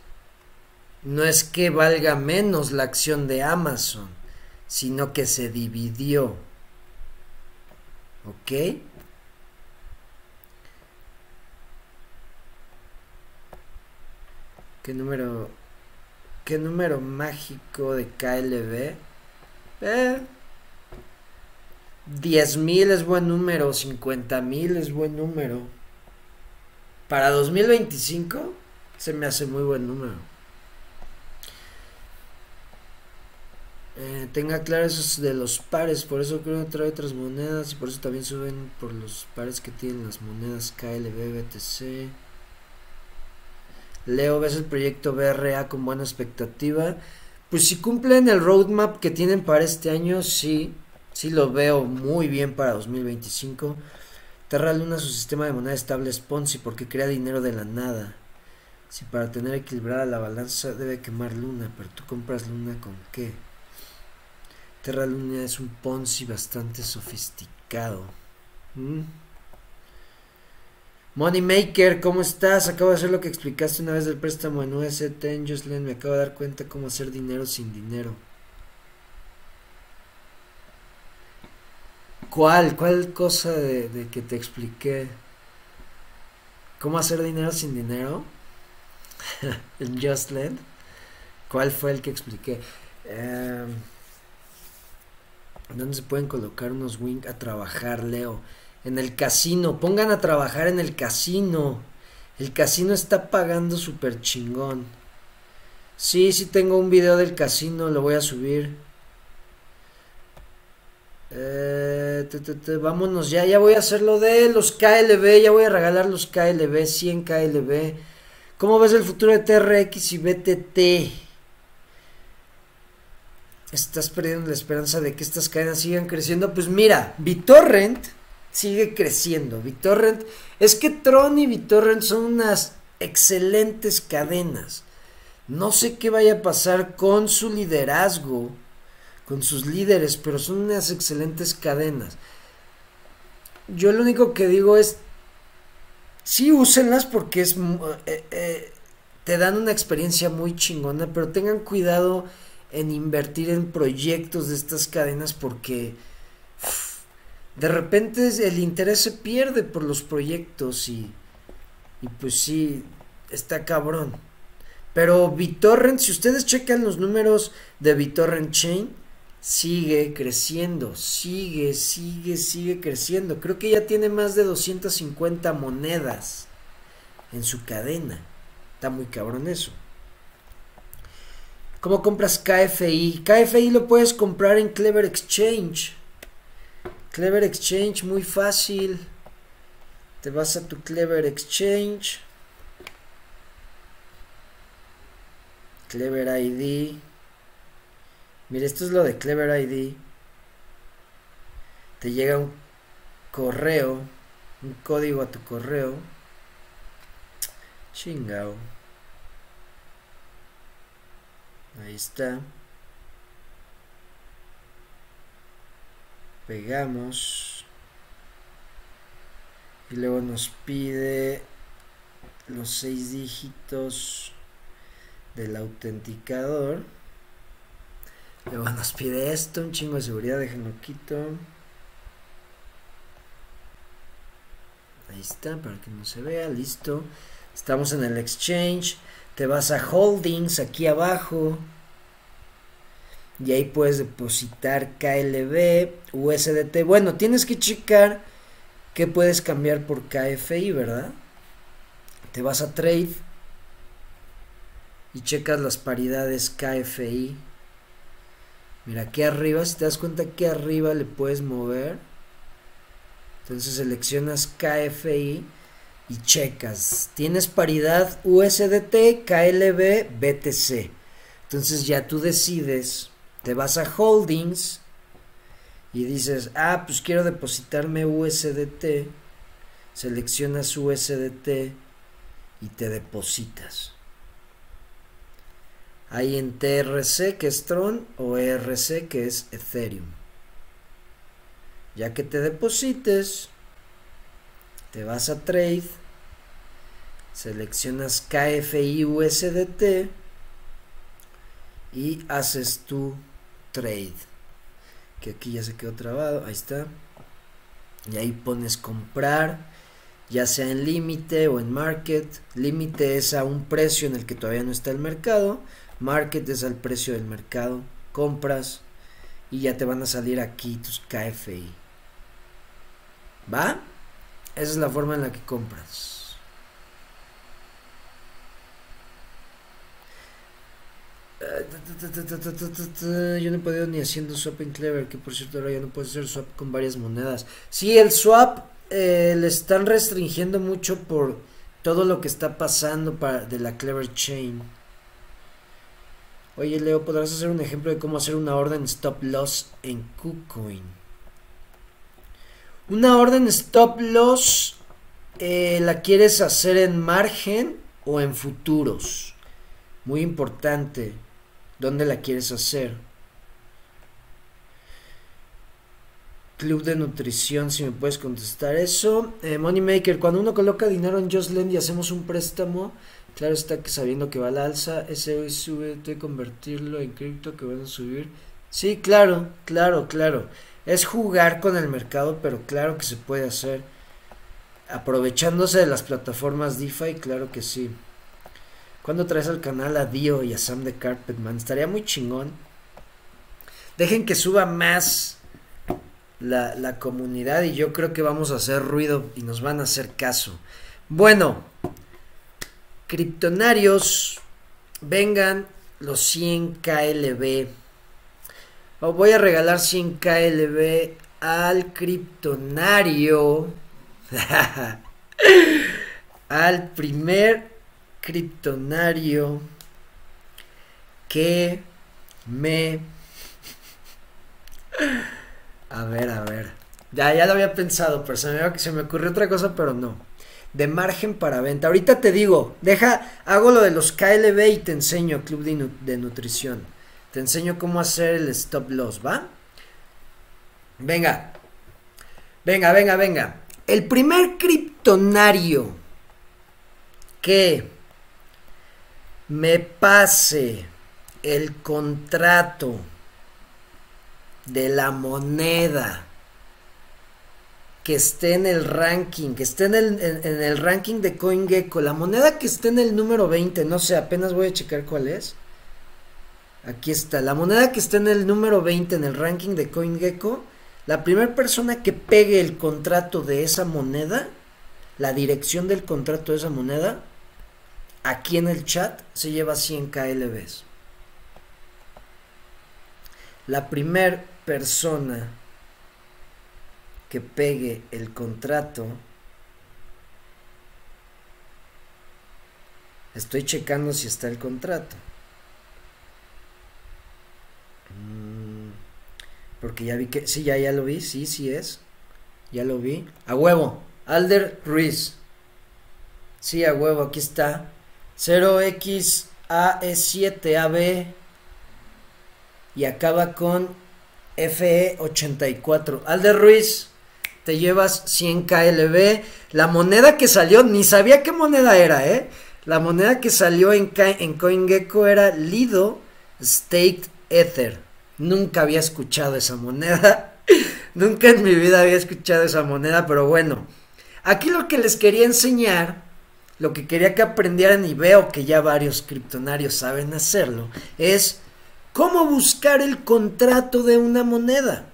no es que valga menos la acción de Amazon, sino que se dividió. ¿Ok? ¿Qué número? ¿Qué número mágico de KLB? Eh, 10.000 es buen número, 50.000 es buen número. Para 2025 se me hace muy buen número. Eh, tenga claro eso de los pares, por eso creo que trae otras monedas y por eso también suben por los pares que tienen las monedas KLB, BTC. Leo, ¿ves el proyecto BRA con buena expectativa? Pues si cumplen el roadmap que tienen para este año, sí, sí lo veo muy bien para 2025. Terra Luna, su sistema de moneda estable es Ponzi porque crea dinero de la nada. Si para tener equilibrada la balanza debe quemar Luna, pero tú compras Luna con qué? Terra Luna es un Ponzi bastante sofisticado. ¿Mm? Moneymaker, ¿cómo estás? Acabo de hacer lo que explicaste una vez del préstamo en UST en Jocelyn. Me acabo de dar cuenta cómo hacer dinero sin dinero. ¿Cuál? ¿Cuál cosa de, que te expliqué? ¿Cómo hacer dinero sin dinero? en Justland. ¿Cuál fue el que expliqué? Eh, ¿Dónde se pueden colocar unos wing a trabajar, Leo? En el casino, pongan a trabajar en el casino. El casino está pagando súper chingón. Sí, sí tengo un video del casino, lo voy a subir. Eh, vámonos ya, ya voy a hacer lo de los KLB, ya voy a regalar los KLB, 100 KLB. ¿Cómo ves el futuro de TRX y BTT? Estás perdiendo la esperanza de que estas cadenas sigan creciendo. Pues mira, BitTorrent sigue creciendo. BitTorrent, es que Tron y BitTorrent son unas excelentes cadenas. No sé qué vaya a pasar con su liderazgo, con sus líderes, pero son unas excelentes cadenas. Yo lo único que digo es, sí, úsenlas porque es, eh, eh, te dan una experiencia muy chingona, pero tengan cuidado en invertir en proyectos de estas cadenas porque de repente el interés se pierde por los proyectos y, y pues sí, está cabrón. Pero BitTorrent, si ustedes checan los números de BitTorrent Chain, sigue creciendo, sigue, sigue, sigue creciendo. Creo que ya tiene más de 250 monedas en su cadena. Está muy cabrón eso. ¿Cómo compras KFI? KFI lo puedes comprar en Clever Exchange. Clever Exchange, muy fácil. Te vas a tu Clever Exchange. Clever ID. Mira, esto es lo de Clever ID. Te llega un correo, un código a tu correo. Chingao. Ahí está. Pegamos y luego nos pide los seis dígitos del autenticador Luego nos pide esto, un chingo de seguridad, déjenlo quito. Ahí está, para que no se vea, listo. Estamos en el exchange. Te vas a holdings aquí abajo. Y ahí puedes depositar KLB, USDT. Bueno, tienes que checar que puedes cambiar por KFI, ¿verdad? Te vas a trade y checas las paridades KFI. Mira, aquí arriba, si te das cuenta aquí arriba le puedes mover. Entonces seleccionas KFI y checas. Tienes paridad USDT, KLB, BTC. Entonces ya tú decides, te vas a Holdings y dices, ah, pues quiero depositarme USDT. Seleccionas USDT y te depositas. Hay en TRC que es Tron o ERC que es Ethereum. Ya que te deposites, te vas a Trade, seleccionas KFI USDT y haces tu trade. Que aquí ya se quedó trabado, ahí está. Y ahí pones comprar, ya sea en límite o en market. Límite es a un precio en el que todavía no está el mercado Market es al precio del mercado. Compras y ya te van a salir aquí tus KFI. ¿Va? Esa es la forma en la que compras. Yo no he podido ni haciendo swap en Clever, que por cierto ahora ya no puedes hacer swap con varias monedas. Sí, el swap eh, le están restringiendo mucho por todo lo que está pasando de la Clever Chain. Oye Leo, ¿podrás hacer un ejemplo de cómo hacer una orden stop loss en KuCoin? Una orden stop loss eh, la quieres hacer en margen o en futuros. Muy importante. ¿Dónde la quieres hacer? Club de nutrición, si me puedes contestar eso. Eh, Moneymaker, cuando uno coloca dinero en Just Lend y hacemos un préstamo, Claro está que sabiendo que va al alza, ese hoy sube, de convertirlo en cripto que van a subir. Sí, claro, claro, claro. Es jugar con el mercado, pero claro que se puede hacer. Aprovechándose de las plataformas DeFi, claro que sí. ¿Cuándo traes al canal a Dio y a Sam de Carpetman? Estaría muy chingón. Dejen que suba más la, la comunidad y yo creo que vamos a hacer ruido y nos van a hacer caso. Bueno, Criptonarios, vengan los 100 KLB. voy a regalar 100 KLB al criptonario. al primer criptonario que me... A ver, a ver. Ya, ya lo había pensado, pero se me ocurrió otra cosa, pero no de margen para venta. Ahorita te digo, deja, hago lo de los KLB y te enseño, Club de, Nutrición. Te enseño cómo hacer el stop loss, ¿va? Venga, venga, venga, venga. El primer criptonario que me pase el contrato de la moneda que esté en el ranking, que esté en el, en, el ranking de CoinGecko, la moneda que esté en el número 20, no sé, apenas voy a checar cuál es. Aquí está, la moneda que esté en el número 20 en el ranking de CoinGecko, la primera persona que pegue el contrato de esa moneda, la dirección del contrato de esa moneda, aquí en el chat se lleva 100 KLBs. La primera persona que pegue el contrato. Estoy checando si está el contrato. Mm, porque ya vi que... Sí, ya, ya lo vi. Sí, sí es. Ya lo vi. A huevo. Alder Ruiz. Sí, a huevo. Aquí está. 0XAE7AB. Y acaba con FE84. Alder Ruiz te llevas 100 KLB. La moneda que salió, ni sabía qué moneda era, ¿eh? La moneda que salió en, en CoinGecko era Lido Staked Ether. Nunca había escuchado esa moneda. Nunca en mi vida había escuchado esa moneda, pero bueno. Aquí lo que les quería enseñar, lo que quería que aprendieran y veo que ya varios criptonarios saben hacerlo, es cómo buscar el contrato de una moneda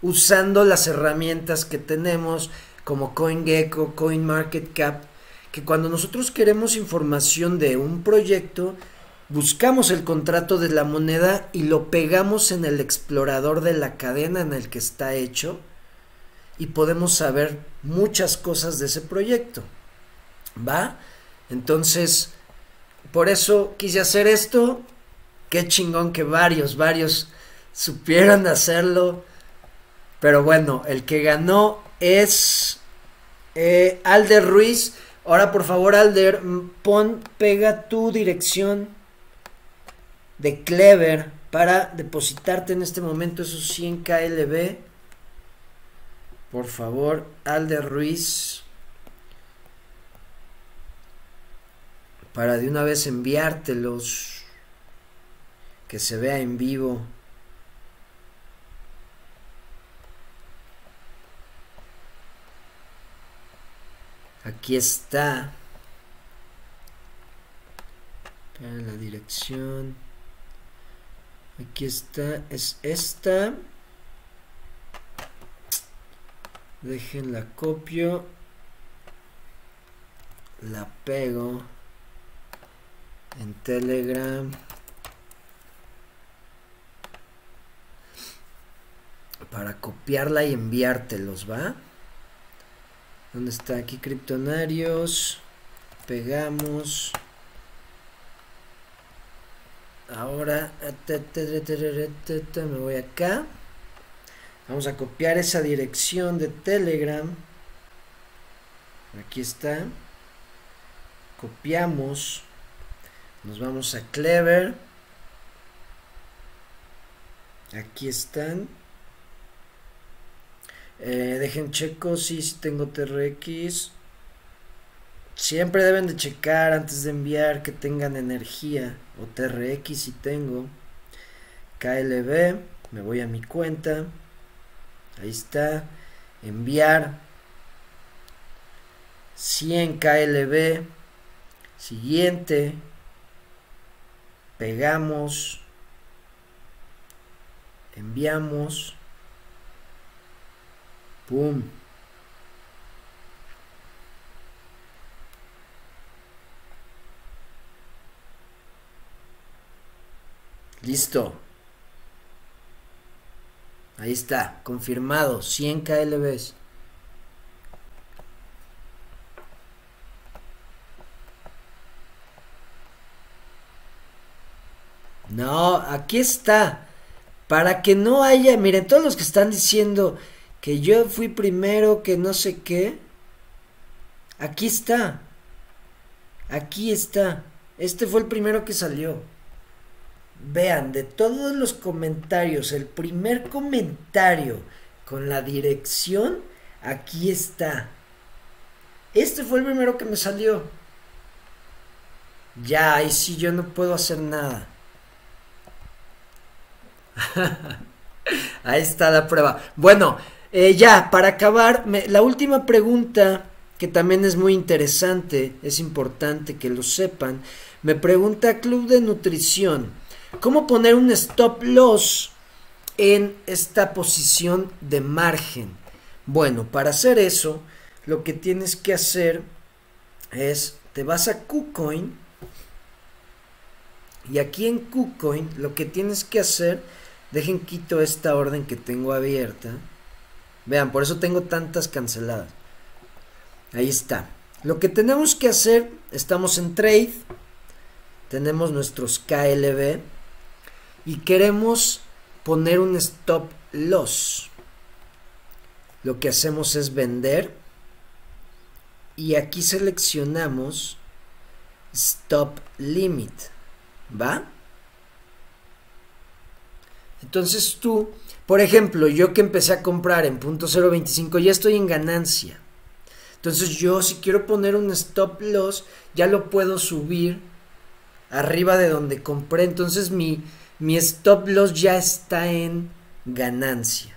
usando las herramientas que tenemos como CoinGecko, CoinMarketCap, que cuando nosotros queremos información de un proyecto, buscamos el contrato de la moneda y lo pegamos en el explorador de la cadena en el que está hecho y podemos saber muchas cosas de ese proyecto. ¿Va? Entonces, por eso quise hacer esto. Qué chingón que varios, varios supieran hacerlo. Pero bueno, el que ganó es eh, Alder Ruiz. Ahora por favor, Alder, pon, pega tu dirección de Clever para depositarte en este momento esos 100 KLB. Por favor, Alder Ruiz. Para de una vez enviártelos. Que se vea en vivo. Aquí está. La dirección. Aquí está. Es esta. Dejen la copio. La pego. En Telegram. Para copiarla y enviártelos, ¿va? ¿Dónde está? Aquí criptonarios. Pegamos. Ahora me voy acá. Vamos a copiar esa dirección de Telegram. Aquí está. Copiamos. Nos vamos a Clever. Aquí están. Eh, dejen checo si sí, tengo TRX. Siempre deben de checar antes de enviar que tengan energía. O TRX si tengo. KLB. Me voy a mi cuenta. Ahí está. Enviar. 100 KLB. Siguiente. Pegamos. Enviamos. Pum. Listo. Ahí está, confirmado, 100 KLBs. No, aquí está. Para que no haya, miren, todos los que están diciendo que yo fui primero, que no sé qué. Aquí está. Aquí está. Este fue el primero que salió. Vean, de todos los comentarios, el primer comentario con la dirección, aquí está. Este fue el primero que me salió. Ya, ahí sí yo no puedo hacer nada. ahí está la prueba. Bueno, eh, ya, para acabar, la última pregunta, que también es muy interesante, es importante que lo sepan, me pregunta Club de Nutrición. ¿Cómo poner un stop loss en esta posición de margen? Bueno, para hacer eso, lo que tienes que hacer es, te vas a KuCoin y aquí en KuCoin lo que tienes que hacer, dejen quito esta orden que tengo abierta. Vean, por eso tengo tantas canceladas. Ahí está. Lo que tenemos que hacer, estamos en trade, tenemos nuestros KLB y queremos poner un stop loss. Lo que hacemos es vender y aquí seleccionamos stop limit. ¿Va? Entonces tú, por ejemplo, yo que empecé a comprar en punto 0.25 ya estoy en ganancia. Entonces yo si quiero poner un stop loss ya lo puedo subir arriba de donde compré. Entonces mi, mi stop loss ya está en ganancia.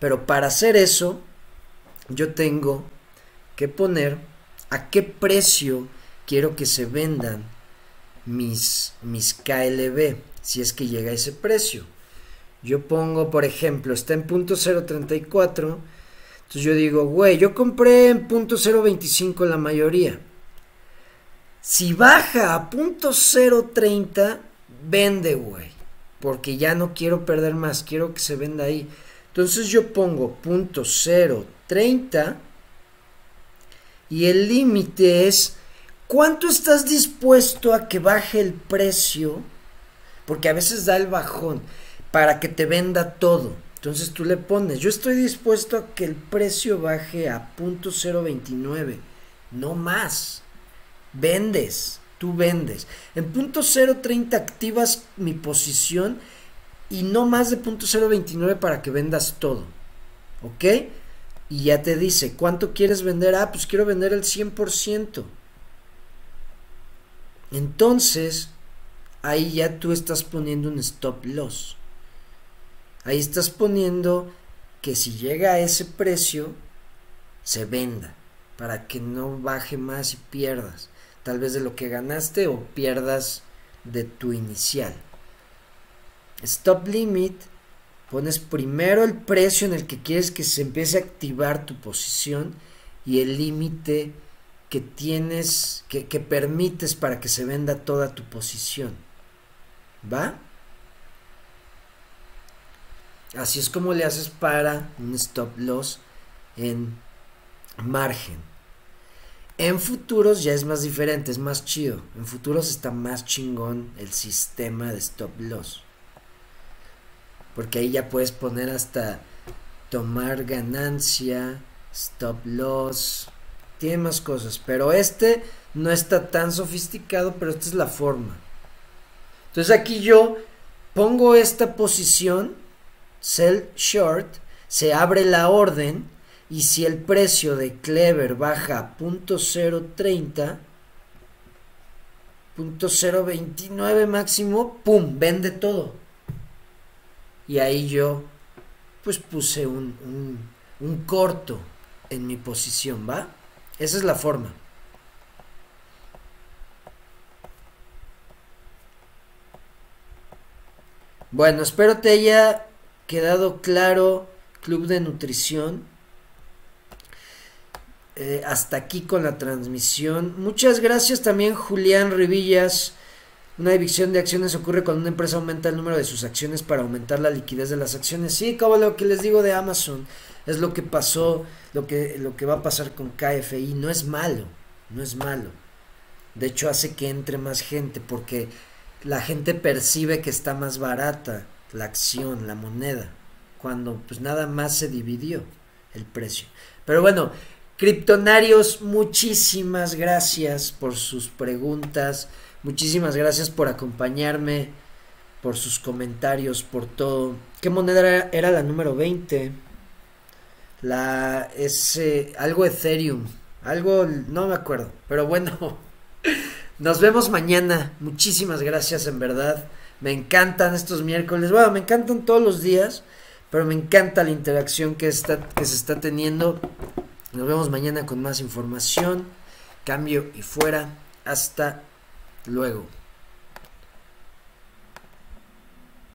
Pero para hacer eso, yo tengo que poner a qué precio quiero que se vendan mis, mis KLB, si es que llega a ese precio. Yo pongo, por ejemplo, está en punto 034. Entonces yo digo, güey, yo compré en punto 025 la mayoría. Si baja a punto 030, vende, güey. Porque ya no quiero perder más, quiero que se venda ahí. Entonces yo pongo punto 030 y el límite es cuánto estás dispuesto a que baje el precio, porque a veces da el bajón, para que te venda todo. Entonces tú le pones, yo estoy dispuesto a que el precio baje a punto 029, no más. Vendes, tú vendes. En punto 030 activas mi posición y no más de punto 029 para que vendas todo. ¿Ok? Y ya te dice, ¿cuánto quieres vender? Ah, pues quiero vender el 100%. Entonces, ahí ya tú estás poniendo un stop loss. Ahí estás poniendo que si llega a ese precio, se venda, para que no baje más y pierdas, tal vez de lo que ganaste o pierdas de tu inicial. Stop limit, pones primero el precio en el que quieres que se empiece a activar tu posición y el límite que tienes, que, que, permites para que se venda toda tu posición. ¿Va? Así es como le haces para un stop loss en margen. En futuros ya es más diferente, es más chido. En futuros está más chingón el sistema de stop loss. Porque ahí ya puedes poner hasta tomar ganancia, stop loss. Tiene más cosas. Pero este no está tan sofisticado, pero esta es la forma. Entonces aquí yo pongo esta posición, sell short, se abre la orden y si el precio de Clever baja a .030, .029 máximo, ¡pum! Vende todo. Y ahí yo pues puse un, un, un corto en mi posición, ¿va? Esa es la forma. Bueno, espero te haya quedado claro Club de Nutrición. Eh, hasta aquí con la transmisión. Muchas gracias también Julián Rivillas. Una división de acciones ocurre cuando una empresa aumenta el número de sus acciones para aumentar la liquidez de las acciones. Sí, como lo que les digo de Amazon, es lo que pasó, lo que, lo que va a pasar con KFI. No es malo, no es malo. De hecho hace que entre más gente porque la gente percibe que está más barata la acción, la moneda, cuando pues nada más se dividió el precio. Pero bueno, Criptonarios, muchísimas gracias por sus preguntas, muchísimas gracias por acompañarme, por sus comentarios, por todo. ¿Qué moneda era, la número 20? La ese algo Ethereum, algo no me acuerdo, pero bueno. Nos vemos mañana. Muchísimas gracias en verdad. Me encantan estos miércoles. Bueno, me encantan todos los días, pero me encanta la interacción que, está, que se está teniendo. Nos vemos mañana con más información. Cambio y fuera. Hasta luego.